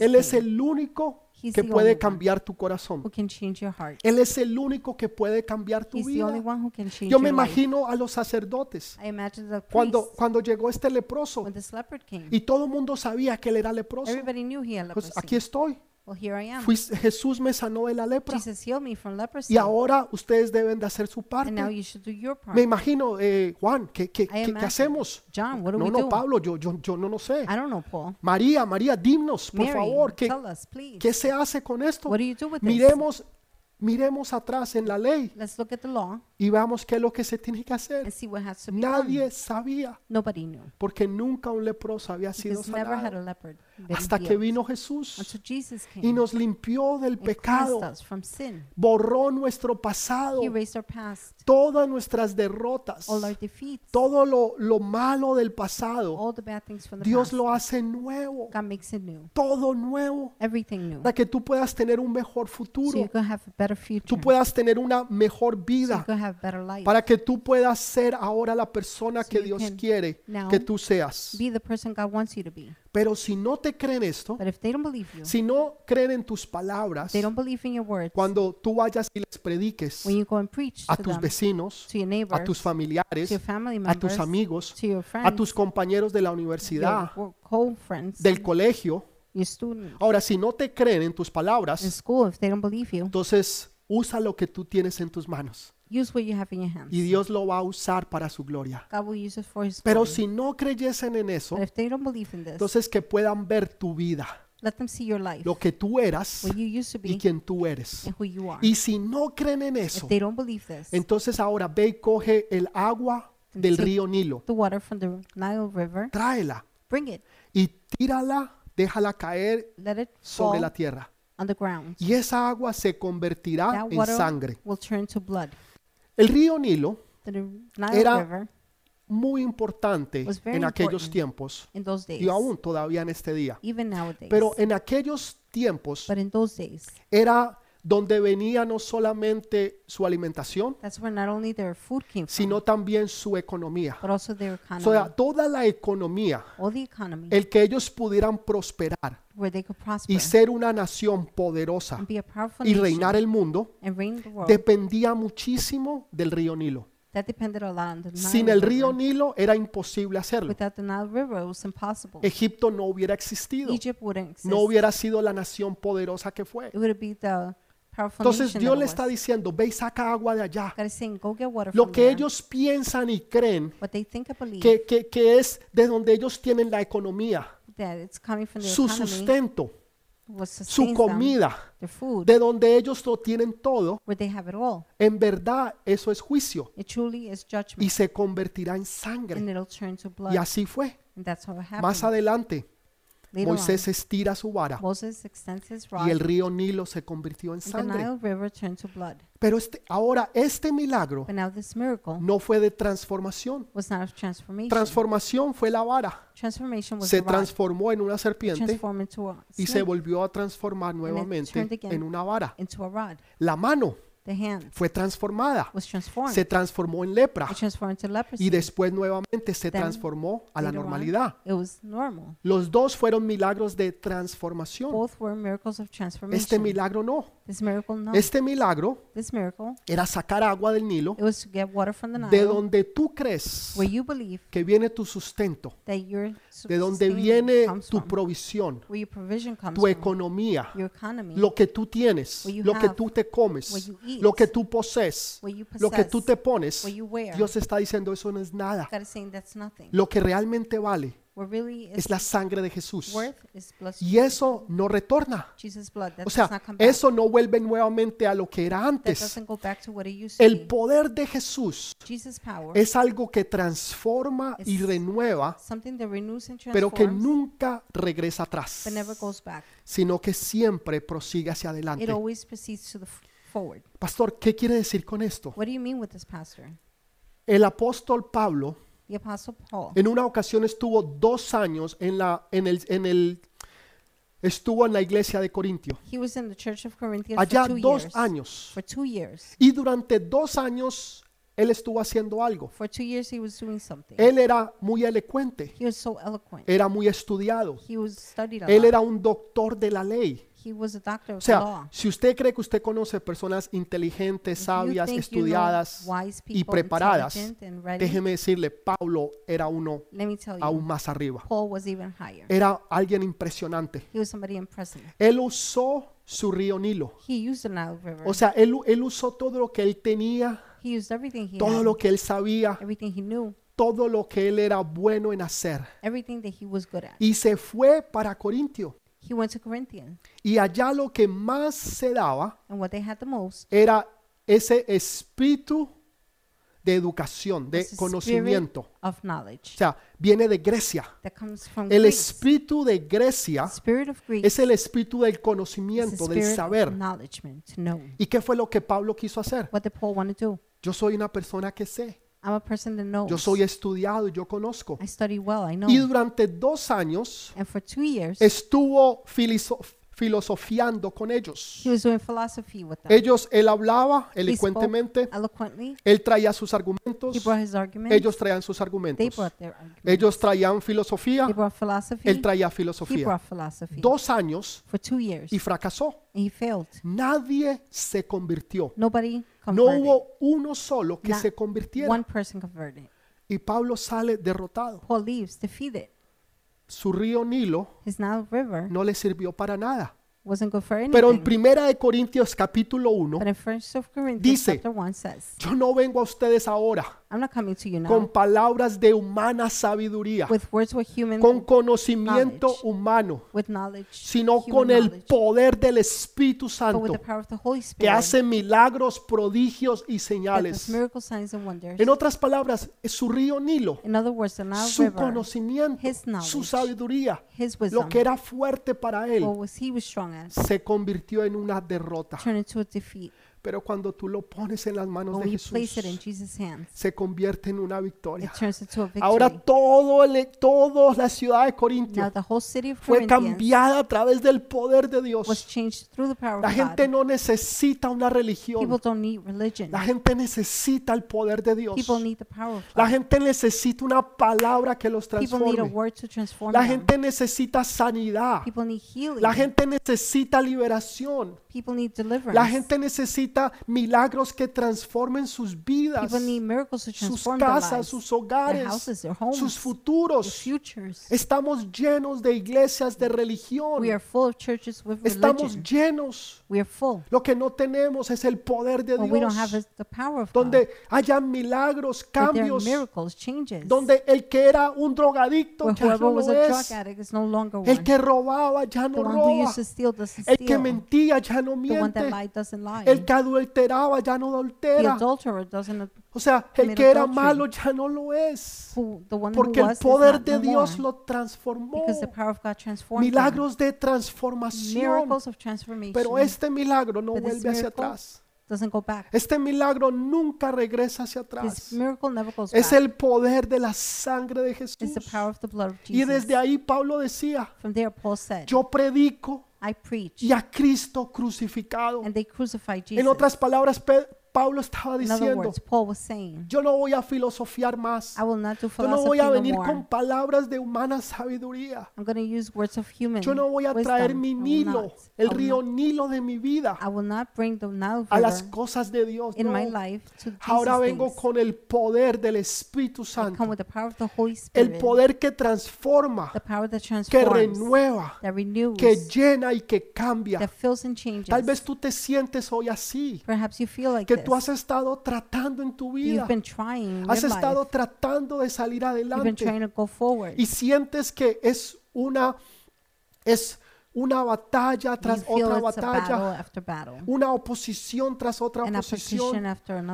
Él es el único He's que the puede only cambiar tu corazón. who can change your heart. Él es el único que puede cambiar tu He's the only vida. one who can change Yo me your life. imagino a los sacerdotes I imagine the cuando, priest, cuando llegó este leproso when this leopard came, y todo el mundo sabía que él era leproso. everybody knew he had Pues leprosy. aquí estoy. Well, here I am. Fui- Jesús me sanó de la lepra Jesus healed me from leprosy. y ahora ustedes deben de hacer su and now parte. you should do your part. Me imagino, eh, Juan, ¿qué, qué, qué- qué hacemos? John, what do No, we no, do? Pablo, yo, yo, yo no lo sé. I don't know, Paul. María, María, dimnos, por Mary, favor, ¿qué, tell us, please. ¿qué se hace con esto? What do you do with this? Miremos, miremos atrás en la ley Let's look at the law y veamos qué es lo que se tiene que hacer. and see what has to be Nadie done. sabía, Nobody knew. porque nunca un leproso había sido Because never had sanado hasta que vino Jesús y nos limpió del pecado, borró nuestro pasado, He erased our past, todas nuestras derrotas, all our defeats, todo lo, lo malo del pasado. Dios lo hace nuevo, todo nuevo, para que tú puedas tener un mejor futuro, tú puedas tener una mejor vida, para que tú puedas ser ahora la persona So que Dios quiere que tú seas. Pero si no te creen esto, But if they don't believe you, si no creen en tus palabras, words, cuando tú vayas y les prediques when you go and preach a tus them, vecinos, your a neighbors, tus familiares, to your family a members, tus amigos, to your a friends, tus compañeros de la universidad, del colegio. Ahora, si no te creen en tus palabras, school, if they don't believe you, entonces usa lo que tú tienes en tus manos use what you have in your hands. y Dios lo va a usar para su gloria. God will use it for His Pero glory. si no creyesen en eso, But if they don't believe in this, entonces que puedan ver tu vida, let them see your life, lo que tú eras what you used to y be, quién tú eres. and who you are. Y si no creen en If eso, they don't believe this, entonces ahora ve y coge el agua del take río Nilo, the water from the Nile River, tráela bring it, y tírala, déjala caer let it sobre fall la tierra. on the ground. Y esa agua se convertirá That en water sangre. will turn to blood. El río Nilo, Era River muy importante en aquellos tiempos y aún todavía en este día. Pero en aquellos tiempos era donde venía no solamente su alimentación, that's where not only their food came from, sino también su economía. but also their O economy. sea, toda la economía, el que ellos pudieran prosperar where they could prosper y ser una nación poderosa and be a powerful y nation reinar el mundo, and reign the world, dependía muchísimo del río Nilo. that depended a lot on the Nile Sin el río. Nilo era imposible hacerlo. Without the Nile River, it was impossible. Egipto no hubiera existido, no hubiera sido la nación poderosa que fue. Entonces nation Dios that le it está was. diciendo, ve y saca agua de allá. God is saying, go get water Lo que ellos piensan y creen que, que- que es de donde ellos tienen la economía, that it's coming from their su economy, sustento, su sustains them, comida, their food, de donde ellos lo tienen todo, where they have it all. en verdad eso es juicio It truly is y se convertirá en sangre. and it'll turn to blood. Y así fue. And that's how it happened. Más adelante, Moisés estira su vara y el río Nilo se convirtió en sangre. Pero este, ahora este milagro no fue de transformación. Transformación fue la vara. Se transformó en una serpiente y se volvió a transformar nuevamente en una vara. La mano The hand fue transformada. was transformed. Se transformó en lepra y después nuevamente se Then, transformó a la on, normalidad. It was normal. Los dos fueron milagros de transformación. Both were miracles of transformation. Este milagro no. This miracle, no. Este milagro this miracle, era sacar agua del Nilo it was to get water from the de Nile, donde tú crees where you believe que viene tu sustento, that your de donde sustaining viene comes tu from, provisión, where your provision comes tu from, economía, your economy, lo que tú tienes, What you lo que have, tú te what comes, you eat, lo que tú posees, what you possess, lo que tú te pones. what you wear. Dios está diciendo eso no es nada. God is saying that's nothing. Lo que realmente vale really es la sangre de Jesús. Y eso no retorna. Blood. O sea, eso no vuelve nuevamente a lo que era antes. El poder de Jesús es algo que transforma y renueva, pero que nunca regresa atrás, sino que siempre prosigue hacia adelante. always proceeds to the f- forward. Pastor, ¿qué quiere decir con esto? What do you mean with this, Pastor? El apóstol Pablo The Apostle Paul. en una ocasión estuvo dos años en la, en el, en el, estuvo en la iglesia de Corintio. He was in the Church of Corinthians Allá for two dos years. años. For two years. Y durante dos años él estuvo haciendo algo. For two years, he was doing something. Él era muy elocuente, He was so eloquent. era muy estudiado. He was studied a Él lot. era un doctor de la ley. He was a doctor O of the sea, law. si usted cree que usted conoce personas inteligentes, you sabias, think you know estudiadas wise y people, preparadas, intelligent and ready, déjeme decirle, Pablo era uno let me tell aún you, más arriba. Paul was even higher. Era alguien impresionante. He was somebody impressive. Él usó su río Nilo. He used the Nile River. O sea, él, él usó todo lo que él tenía, he used everything he todo had, lo que él sabía, everything he knew, todo lo que él era bueno en hacer. everything that he was good at. Y se fue para Corintio. He went to Corinthian, Y allá lo que más se daba and what they had the most era ese espíritu de educación, de was the conocimiento. spirit of knowledge O sea, viene de Grecia. that comes from El Greece. espíritu de Grecia The spirit of Greece es el espíritu del is the conocimiento, del spirit saber. of to know. ¿Y qué fue lo que Pablo quiso hacer? What did Paul want to do? Yo soy una persona que sé. I'm a person that knows. Yo soy estudiado y yo conozco. I study well, I know. Y durante dos años And for two years, estuvo filiso- filosofiando con ellos. he was doing philosophy with them. Ellos, él hablaba elocuentemente, él traía sus argumentos, ellos traían sus argumentos. Ellos traían filosofía, él traía filosofía. Dos años y fracasó. Nadie se convirtió. No hubo uno solo que se convirtiera. Y Pablo sale derrotado. Su río Nilo His Nile River no le sirvió para nada. wasn't good for anything. Pero en Primera de Corintios capítulo 1 but in First of Corinthians dice, chapter 1 says, Yo no vengo a ustedes ahora I'm not coming to you now con palabras de humana sabiduría, with words with human con conocimiento knowledge, humano, with knowledge, sino human con el knowledge, poder del Espíritu but with Santo the power of the Holy que Spirit hace milagros, prodigios y that does señales. miracle signs and wonders. En otras palabras, es su río Nilo, In other words, the Nile su River, conocimiento, his knowledge, su sabiduría, his lo que era fuerte para él, what was he was strong at, se convirtió en una derrota. turned into a defeat. Pero cuando tú lo pones en las manos de Jesús, se convierte en una victoria. Ahora todo el, todo la ciudad de Corintio fue cambiada a través del poder de Dios. La gente no necesita una religión. La gente necesita el poder de Dios. La gente necesita una palabra que los transforme. La gente necesita sanidad. La gente necesita liberación. La gente necesita milagros que transformen sus vidas, sus casas, sus hogares, sus futuros. Estamos llenos de iglesias de religión. Estamos llenos. Lo que no tenemos es el poder de Dios. Donde haya milagros, cambios. miracles, changes. Donde el que era un drogadicto ya no lo es. El que robaba ya no roba. El que mentía ya no miente. El que adulteraba ya no adultera. O sea, el que era malo ya no lo es. Porque el poder de Dios lo transformó. Milagros de transformación. Pero este milagro no vuelve hacia atrás. doesn't go back. Este milagro nunca regresa hacia This atrás. miracle never goes Es el poder de la sangre de the Jesús. power of the blood of Y desde ahí Pablo decía, From there, Paul said, yo predico I preach, y a Cristo crucificado. and they crucified Jesus. En otras palabras, Pe- Pablo estaba diciendo, words, Paul was saying, yo no voy a filosofiar más. I will not do Yo no voy a no venir more. con palabras de humana sabiduría. I'm going to use words of human Yo no voy a wisdom. traer mi Nilo, not. el río not- Nilo de mi vida, I will not bring the a las cosas de Dios. in my no. life to Ahora vengo things. con el poder del Espíritu I come Santo, with the power of the Holy el Spirit, poder que transforma, the power that que renueva, that renews, que llena y que cambia. that fills and changes. Tal vez tú te sientes hoy así, Perhaps you feel like que this. Tú has estado tratando en tu vida, You've been trying in has estado life. tratando de salir You've been adelante trying to go forward. y sientes que es una es una batalla tras otra battle batalla, after battle. una oposición tras otra An oposición,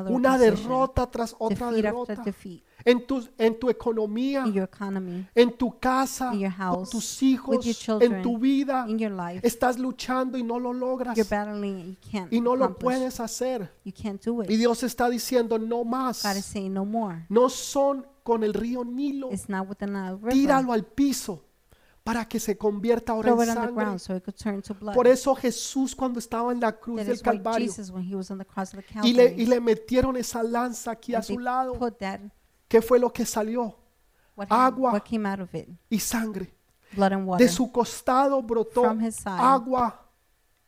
una derrota tras otra derrota en tu en tu economía, economy, en tu casa, your con house, tus hijos, en children, tu vida. life. Estás luchando y no lo logras y no lo puedes hacer. Y. Dios está diciendo, no más. saying no more. No son con el río Nilo. Tíralo al piso para que se convierta ahora en sangre. so. Por eso Jesús cuando estaba en la cruz That del Calvario Jesus, when he was on the cross of the y le, y le metieron esa lanza aquí a su lado, ¿qué fue lo que salió? what, Agua. what came out of it? Y sangre. Blood and water. De su costado brotó agua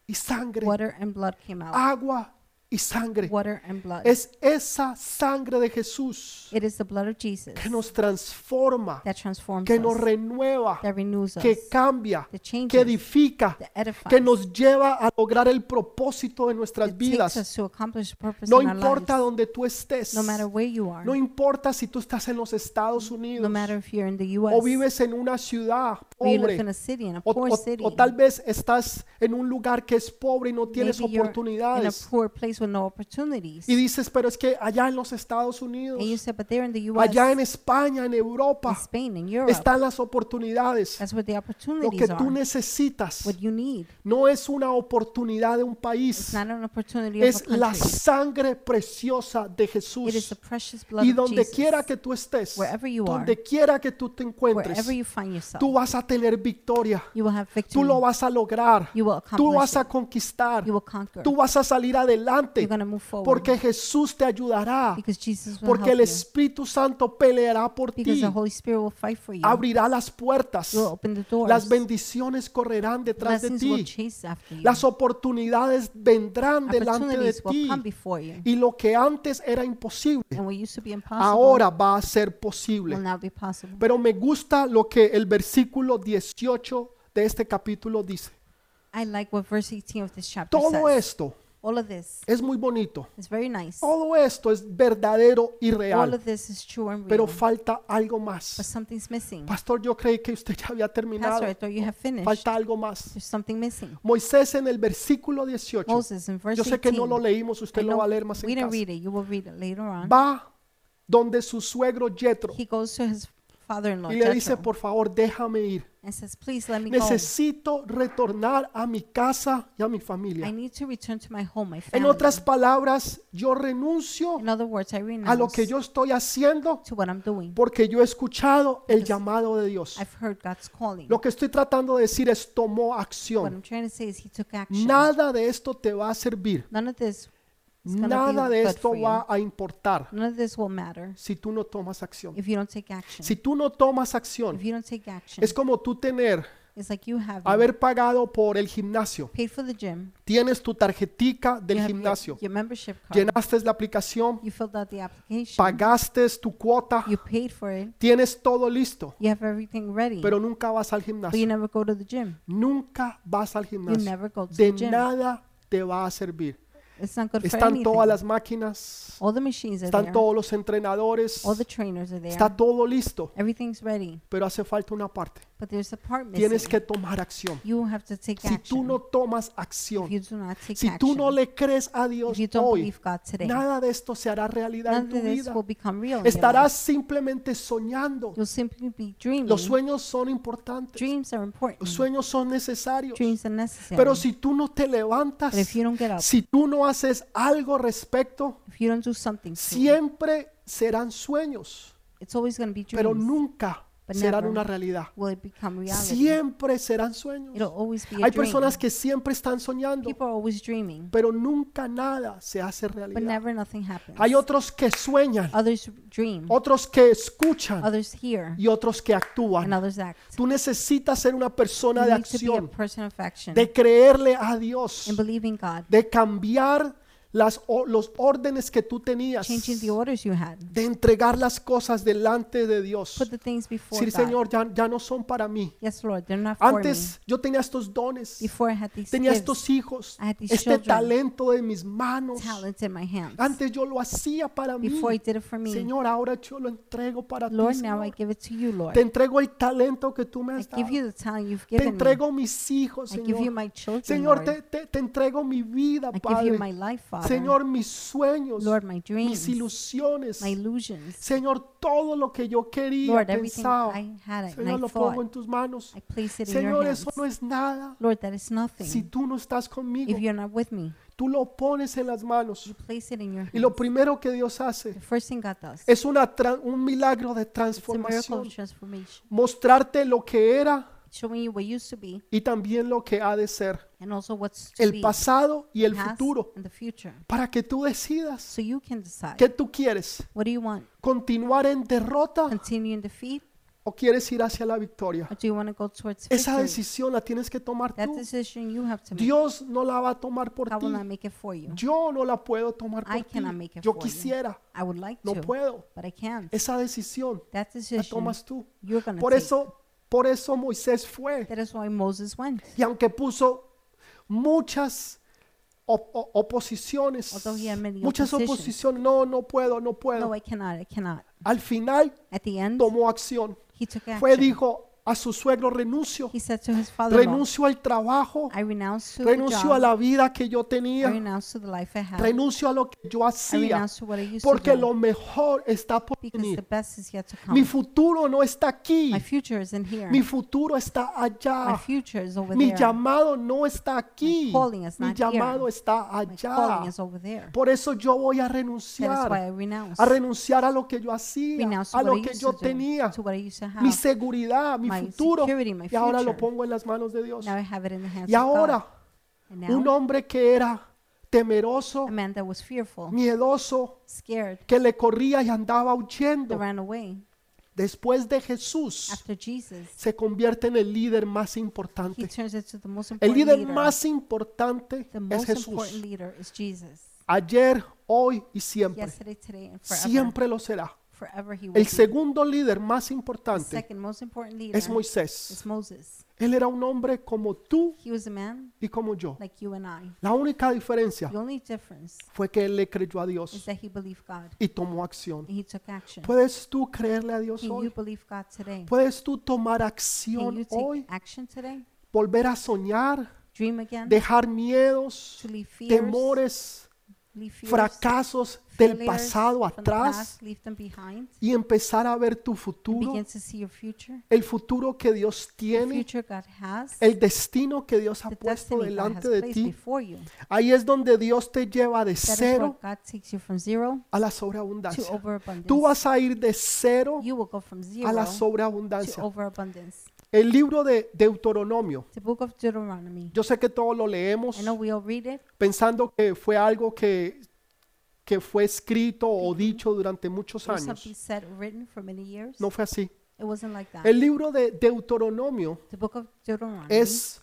y sangre. Water and blood came out. Agua y sangre. Water and blood. Es esa sangre de Jesús It is the blood of Jesus que nos transforma, that transforms que nos us, renueva, that renews us, que cambia, that changes, que edifica, that edifies, que nos lleva a lograr el propósito de nuestras that takes vidas. us to accomplish purpose No in our importa lives. donde tú estés. No matter where you are, No importa si tú estás en los Estados no Unidos matter if you're in the U.S. o vives en una ciudad pobre in a city, in a o, poor o- city, o tal vez estás en un lugar que es pobre y no tienes maybe you're in a oportunidades poor place no opportunities, y dices, pero es que allá en los Estados Unidos, and you say, but in the U.S., allá en España, en in Europa, Spain, in Europe, están las oportunidades. that's where the Lo que opportunities tú are, necesitas what you need. no es una oportunidad de un It's país, not an opportunity of es a la country. sangre preciosa de It is Jesús. the precious blood Y of donde Jesus. quiera que tú estés, Wherever you are, donde quiera que tú te encuentres, Wherever you find yourself, tú vas a tener victoria. you will have Tú victory. lo vas a lograr. You will Tú accomplish vas a conquistar. You will conquer. Tú vas a salir adelante. Porque Jesús te ayudará. because Jesus will Porque el. Espíritu Santo peleará por Because ti. the Holy Spirit will fight for you. Abrirá las puertas. Las bendiciones correrán detrás de ti. Las oportunidades vendrán delante de ti. come before you. Y lo que antes era imposible, ahora va a ser will posible. now be possible. Pero me gusta lo que el versículo 18 de este capítulo dice. I like what verse 18 of this chapter Todo says. esto All of this es muy bonito. is very nice. Todo esto es verdadero y All real. of this is true and Pero real. falta algo But más. something's missing. Pastor, yo creí que usted ya había terminado. Pastor, I thought you have finished. Falta algo más. There's something missing. Moisés en el versículo 18. Moses in verse Yo sé que no 18. lo leímos, usted I lo know va a leer más we en didn't casa. read it. You will read it later on. Va donde su suegro Jetro. He goes to his father-in-law, y le dice, por favor, déjame ir. and says, please let me go. Necesito retornar a mi casa y a mi I familia. need to return to my home, my En family. otras palabras, yo renuncio In other words, I a lo renounce que yo estoy haciendo to what I'm doing. porque yo he escuchado el Because llamado de Dios. I've heard God's calling. Lo que estoy tratando de decir es tomó What acción. I'm trying to say is he took action. Nada de esto te va a servir. None of this Nada de esto va a importar None of this will matter si tú no tomas acción. if you don't take action. Si tú no tomas acción, If you don't take action, es como tú tener, it's like you have haber pagado por el gimnasio. paid for the gym, Tienes tu tarjetica you del have your, gimnasio. your membership card, Llenaste la aplicación, you filled out the application, pagaste tu cuota, you paid for it, tienes todo listo, you have everything ready, pero nunca vas al but you gimnasio. never go to the gym. Nunca vas al You gimnasio. never go to De gym. nada te va a servir. Están todas las máquinas, están todos los entrenadores, All the trainers are there. está todo listo, pero hace falta una parte. But there's a part missing. Tienes que tomar acción. You have to take Si tú no tomas acción, si tú no le crees a Dios hoy, nada de esto se hará realidad en tu vida. Estarás simplemente soñando. You'll simply be dreaming. Los sueños son importantes. Dreams are important. Los sueños son necesarios. Dreams are necessary. Pero si tú no te levantas, si tú no haces algo respecto, if you don't do something, siempre serán sueños, it's always going to be dreams. pero nunca serán una realidad. Siempre serán sueños. It'll always be a Hay personas que siempre están soñando, People are always dreaming, pero nunca nada se hace but realidad. Hay otros que sueñan, dream, otros que escuchan hear, y otros que and actúan. act. Tú necesitas ser una persona You de acción, person of action de creerle a Dios, de cambiar las, los órdenes que tú tenías, changing the orders you had. de entregar las cosas delante de Dios. Put the things before Decir, God. Señor, ya, ya no son para mí. Yes, Lord, they're not for me. Antes yo tenía estos dones, tenía gifts, estos hijos, este children, talento de mis manos. Antes yo lo hacía para mí. Before me, Señor, ahora yo lo entrego para ti. Lord, now I Señor. give it to you, Lord. Te entrego el talento que tú me has dado. Te given me. entrego mis hijos, Señor. children, Señor, te, te- te entrego mi vida, Padre. life, Father. Señor, mis sueños, Lord, my mis dreams, ilusiones. my illusions. Señor, todo lo que yo quería, Lord, everything pensaba. I had and Señor, I lo pongo en tus manos. I place it in your Señor, hands. eso no es nada. Lord, that is Si nothing. tú no estás conmigo, If you're not with me, tú lo pones en las manos. you place it in your Y lo hands. primero que Dios hace The first thing God does, es una tra- un milagro de it's a miracle transformación. of transformation. Mostrarte lo que era Showing you what used to be y también lo que ha de ser. and also what's to El be. pasado y el past futuro. and the future. Para que tú decidas So you can decide. qué tú quieres. What do you want? ¿Continuar en derrota Continue in defeat o quieres ir hacia la victoria? or do you want to go towards Esa victory? decisión la tienes que tomar That tú. decision you have to make. Dios no la va a tomar por I ti. will not make it for you. Yo no la puedo tomar I por ti. make it Yo for you. quisiera, I would like no to, puedo. but I can't. Esa decisión That la decision tomas tú. you're Por take. eso, por eso Moisés fue. That is why Moses went. Y aunque puso muchas op- oposiciones, muchas oposiciones, no, no puedo, no puedo. No, I cannot. I cannot. Al final At the end, tomó acción. he took Fue, action. dijo a su suegro, renuncio. He said to his Renuncio al trabajo, I renounce to the renuncio a la vida que yo I tenía, renounce to the life I have. renuncio a lo que yo hacía, porque lo mejor está por venir. Mi futuro no está aquí, My future isn't here. mi futuro está My allá. future is over Mi there. llamado no está aquí, mi llamado está allá. Por eso yo voy a renunciar, a renunciar a lo que yo hacía, a lo que yo tenía, mi seguridad, mi futuro. security, my Y ahora lo pongo en las manos de Dios. Now I have it in the hands Y of God. ahora, And now, un hombre que era temeroso, fearful, miedoso, scared, que le corría y andaba huyendo, ran away después de Jesús, Jesus, se convierte en el líder más importante. most El important líder leader. más importante es Jesús. important leader is Jesus. Ayer, hoy y siempre. Yesterday, today, and forever. Siempre lo será. El segundo líder más The importante second most important leader es Moisés. Él era un hombre como tú He was a man y como yo. like you and I. La única diferencia The only difference fue que él le creyó a Dios that he believed God y tomó acción. and he took action. ¿Puedes tú creerle a Dios hoy? ¿Puedes tú tomar acción hoy? Volver a soñar, Dream again? dejar miedos, temores, fracasos del pasado atrás y empezar a ver tu futuro, el futuro que Dios tiene, el destino que Dios ha puesto delante de ti. Ahí es donde Dios te lleva de cero a la sobreabundancia. Tú vas a ir de cero a la sobreabundancia. El libro de Deuteronomio, The book of Deuteronomy. yo sé que todos lo leemos I know we all read it, pensando que fue algo que, que fue escrito o dicho durante muchos it was años. something said, written for many years. No fue así. It wasn't like that. El libro de Deuteronomio The book of Deuteronomy es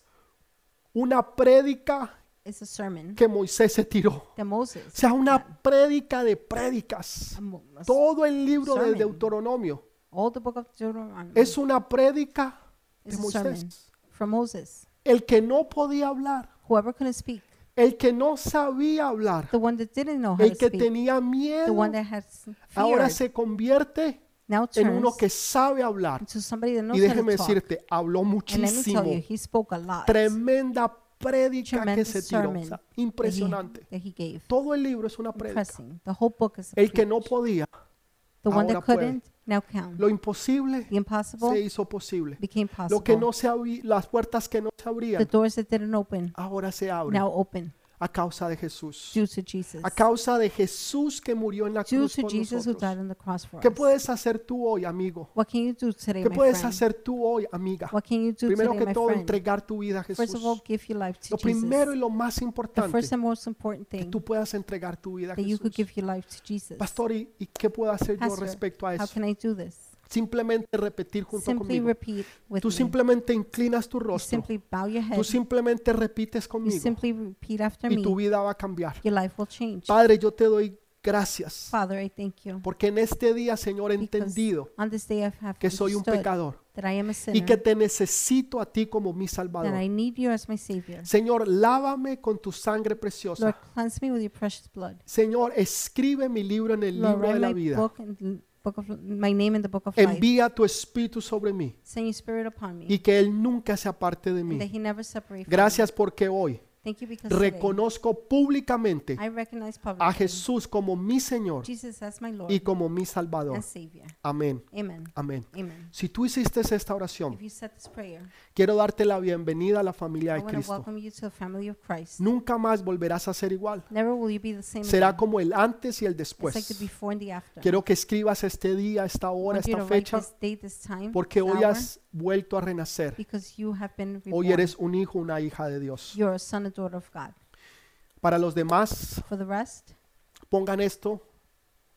una prédica is a sermon que Moisés se tiró. that Moses O sea, una prédica de prédicas. A mo- a s- Todo el libro de sermon. Deuteronomio All the book of Deuteronomy es una prédica de Moisés. from Moses. El que no podía hablar, Whoever couldn't speak, el que no sabía hablar, the one that didn't know how to el que speak, tenía the miedo, one that had ahora se convierte now en uno que sabe hablar. into somebody that knows Y how to déjeme talk. decirte, habló And let me muchísimo. tell you, he spoke a lot. Tremenda prédica que Tremendous se tiró. O sermon sea, that he- impresionante. that he gave. Todo el libro es una prédica. Impressing. The whole book is a El que no preach. podía, The one ahora that puede. couldn't, now can. lo imposible The impossible se hizo posible. became Lo que possible. no se abrí, las puertas que no se The abrían, doors that didn't open ahora se abren now open a causa de Jesús. A causa de Jesús que murió en la cruz por nosotros. ¿Qué puedes hacer tú hoy, amigo? What can you do today, ¿Qué puedes hacer tú hoy, amiga? What can you do Primero que todo, entregar tu vida a First of all, Jesús. give your life to Lo primero y lo más importante, que tú puedas entregar tu vida a Jesús. Pastor, ¿y, y qué puedo hacer yo respecto a eso? Simplemente repetir junto Simply conmigo. Tú me. simplemente inclinas tu rostro. simply bow your head. Tú simplemente repites conmigo simply repeat after y tu vida va a cambiar. Your life will change. Padre, yo te doy gracias Father, I thank you. porque en este día, Señor, he entendido on this day I have que soy un pecador y que te necesito a ti como mi that Salvador. I need you as my Savior. Señor, lávame con tu sangre Lord, preciosa. cleanse me with your precious blood. Señor, escribe mi libro en el Lord, libro de la vida. Book of my name in the book of life. Envía tu espíritu sobre mí Send your spirit upon me, y que Él nunca se aparte de and that mí. He never separate from Gracias porque hoy reconozco públicamente a Jesús como mi Señor y como mi Salvador. Amén. Amén. Si tú hiciste esta oración, quiero darte la bienvenida a la familia de Cristo. Nunca más volverás a ser igual. Será como el antes y el después. Quiero que escribas este día, esta hora, esta fecha, porque hoy has vuelto a renacer. Hoy eres un hijo, una hija de Dios. Daughter of God. Para los demás, For the rest, pongan esto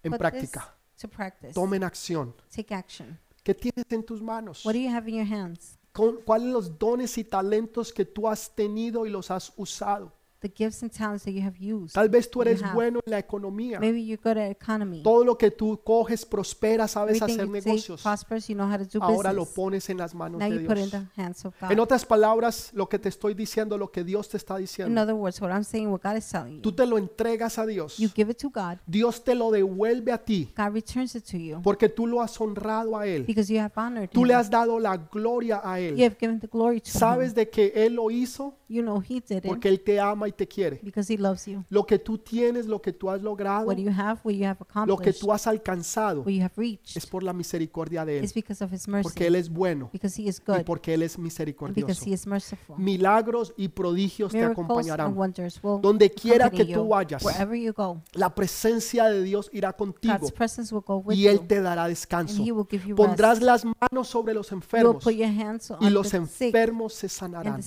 en put práctica. to practice. Tomen acción. Take action. ¿Qué tienes en tus manos? What do you have in your hands? ¿Cuáles los dones y talentos que tú has tenido y los has usado? The gifts and talents that you have used. Tal vez tú you eres have. bueno en la economía. Maybe you're good at economy. Todo lo que tú coges prospera, sabes Everything hacer you take negocios. prospers, you know how to do Ahora lo business. pones en las manos Now de you put it in Dios. the hands of En otras palabras, lo que te estoy diciendo, lo que Dios te está In diciendo, other words, what I'm saying, what God is telling tú you, te lo entregas a Dios. you give it to God. Dios te lo devuelve a ti God returns it to you porque tú lo has honrado a Él. because you have honored Tú le Him. has dado la gloria a You Él. have given the glory to Sabes Him. de que Él lo hizo You know He did it porque Él te ama y te quiere. because He loves you. Lo que tú tienes, lo que tú has logrado, What you have, what you have lo que accomplished, tú has alcanzado, what you have reached, es por la misericordia de Él. is because of His Porque mercy, Él es bueno because He is y good, porque Él es and because misericordioso. He is merciful. Milagros y prodigios te Miracles and acompañarán. wonders will Donde quiera que tú vayas, wherever you go. la presencia de Dios irá contigo God's presence will go with y Él te dará and descanso. He will give you Pondrás rest. las manos sobre los enfermos y los enfermos se and sanarán.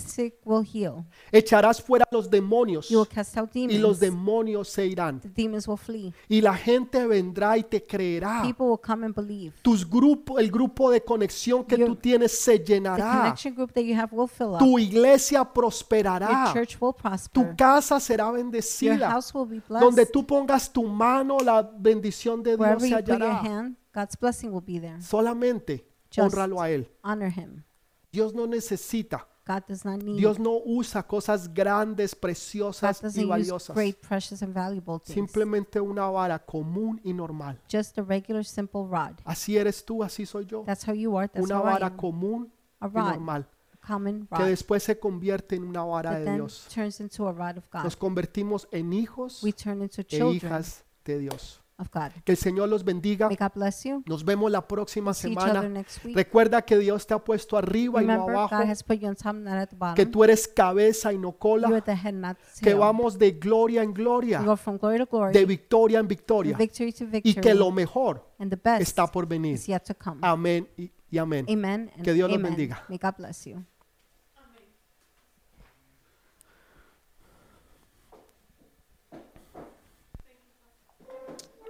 Echarás fuera los demonios You will cast out y los demons. demonios se irán. The demons will flee. Y la gente vendrá y te creerá. People will come and believe. Tus grupos, el grupo de conexión que Your- tú tienes se The llenará. connection group that you have will fill up. Tu iglesia Your prosperará. church will Tu prosper. casa será Your bendecida. house will be Donde tú pongas tu mano, la bendición de Dios se your hallará. hand, God's blessing will be there. Solamente Just honralo a Él. honor Him. Dios no necesita, God does not need. Dios no usa cosas grandes, God preciosas y use valiosas. great, precious, and valuable things. Simplemente una vara común y normal. Just a regular, simple rod. Así eres tú, así soy yo. That's how you are. That's Una how I vara am. común A y rod, normal. common que rod después se convierte en una vara that de then Dios. turns into a rod of Nos convertimos en hijos We turn into e children hijas de Dios. Of God. Que el Señor los bendiga. May God bless you. Nos vemos la próxima See each other semana. next week. Recuerda que Dios te ha puesto arriba y no Remember, abajo. God has put you on top, not at the Que tú eres cabeza y no You are cola. the head, not the Que tail. vamos de gloria en gloria. go from glory to glory, De victoria en victoria. victory to Y que lo mejor and the best está por venir. is yet to come. Amén y, y amén. Amen. and Que Dios los amen. bendiga. May God bless you.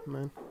Amén.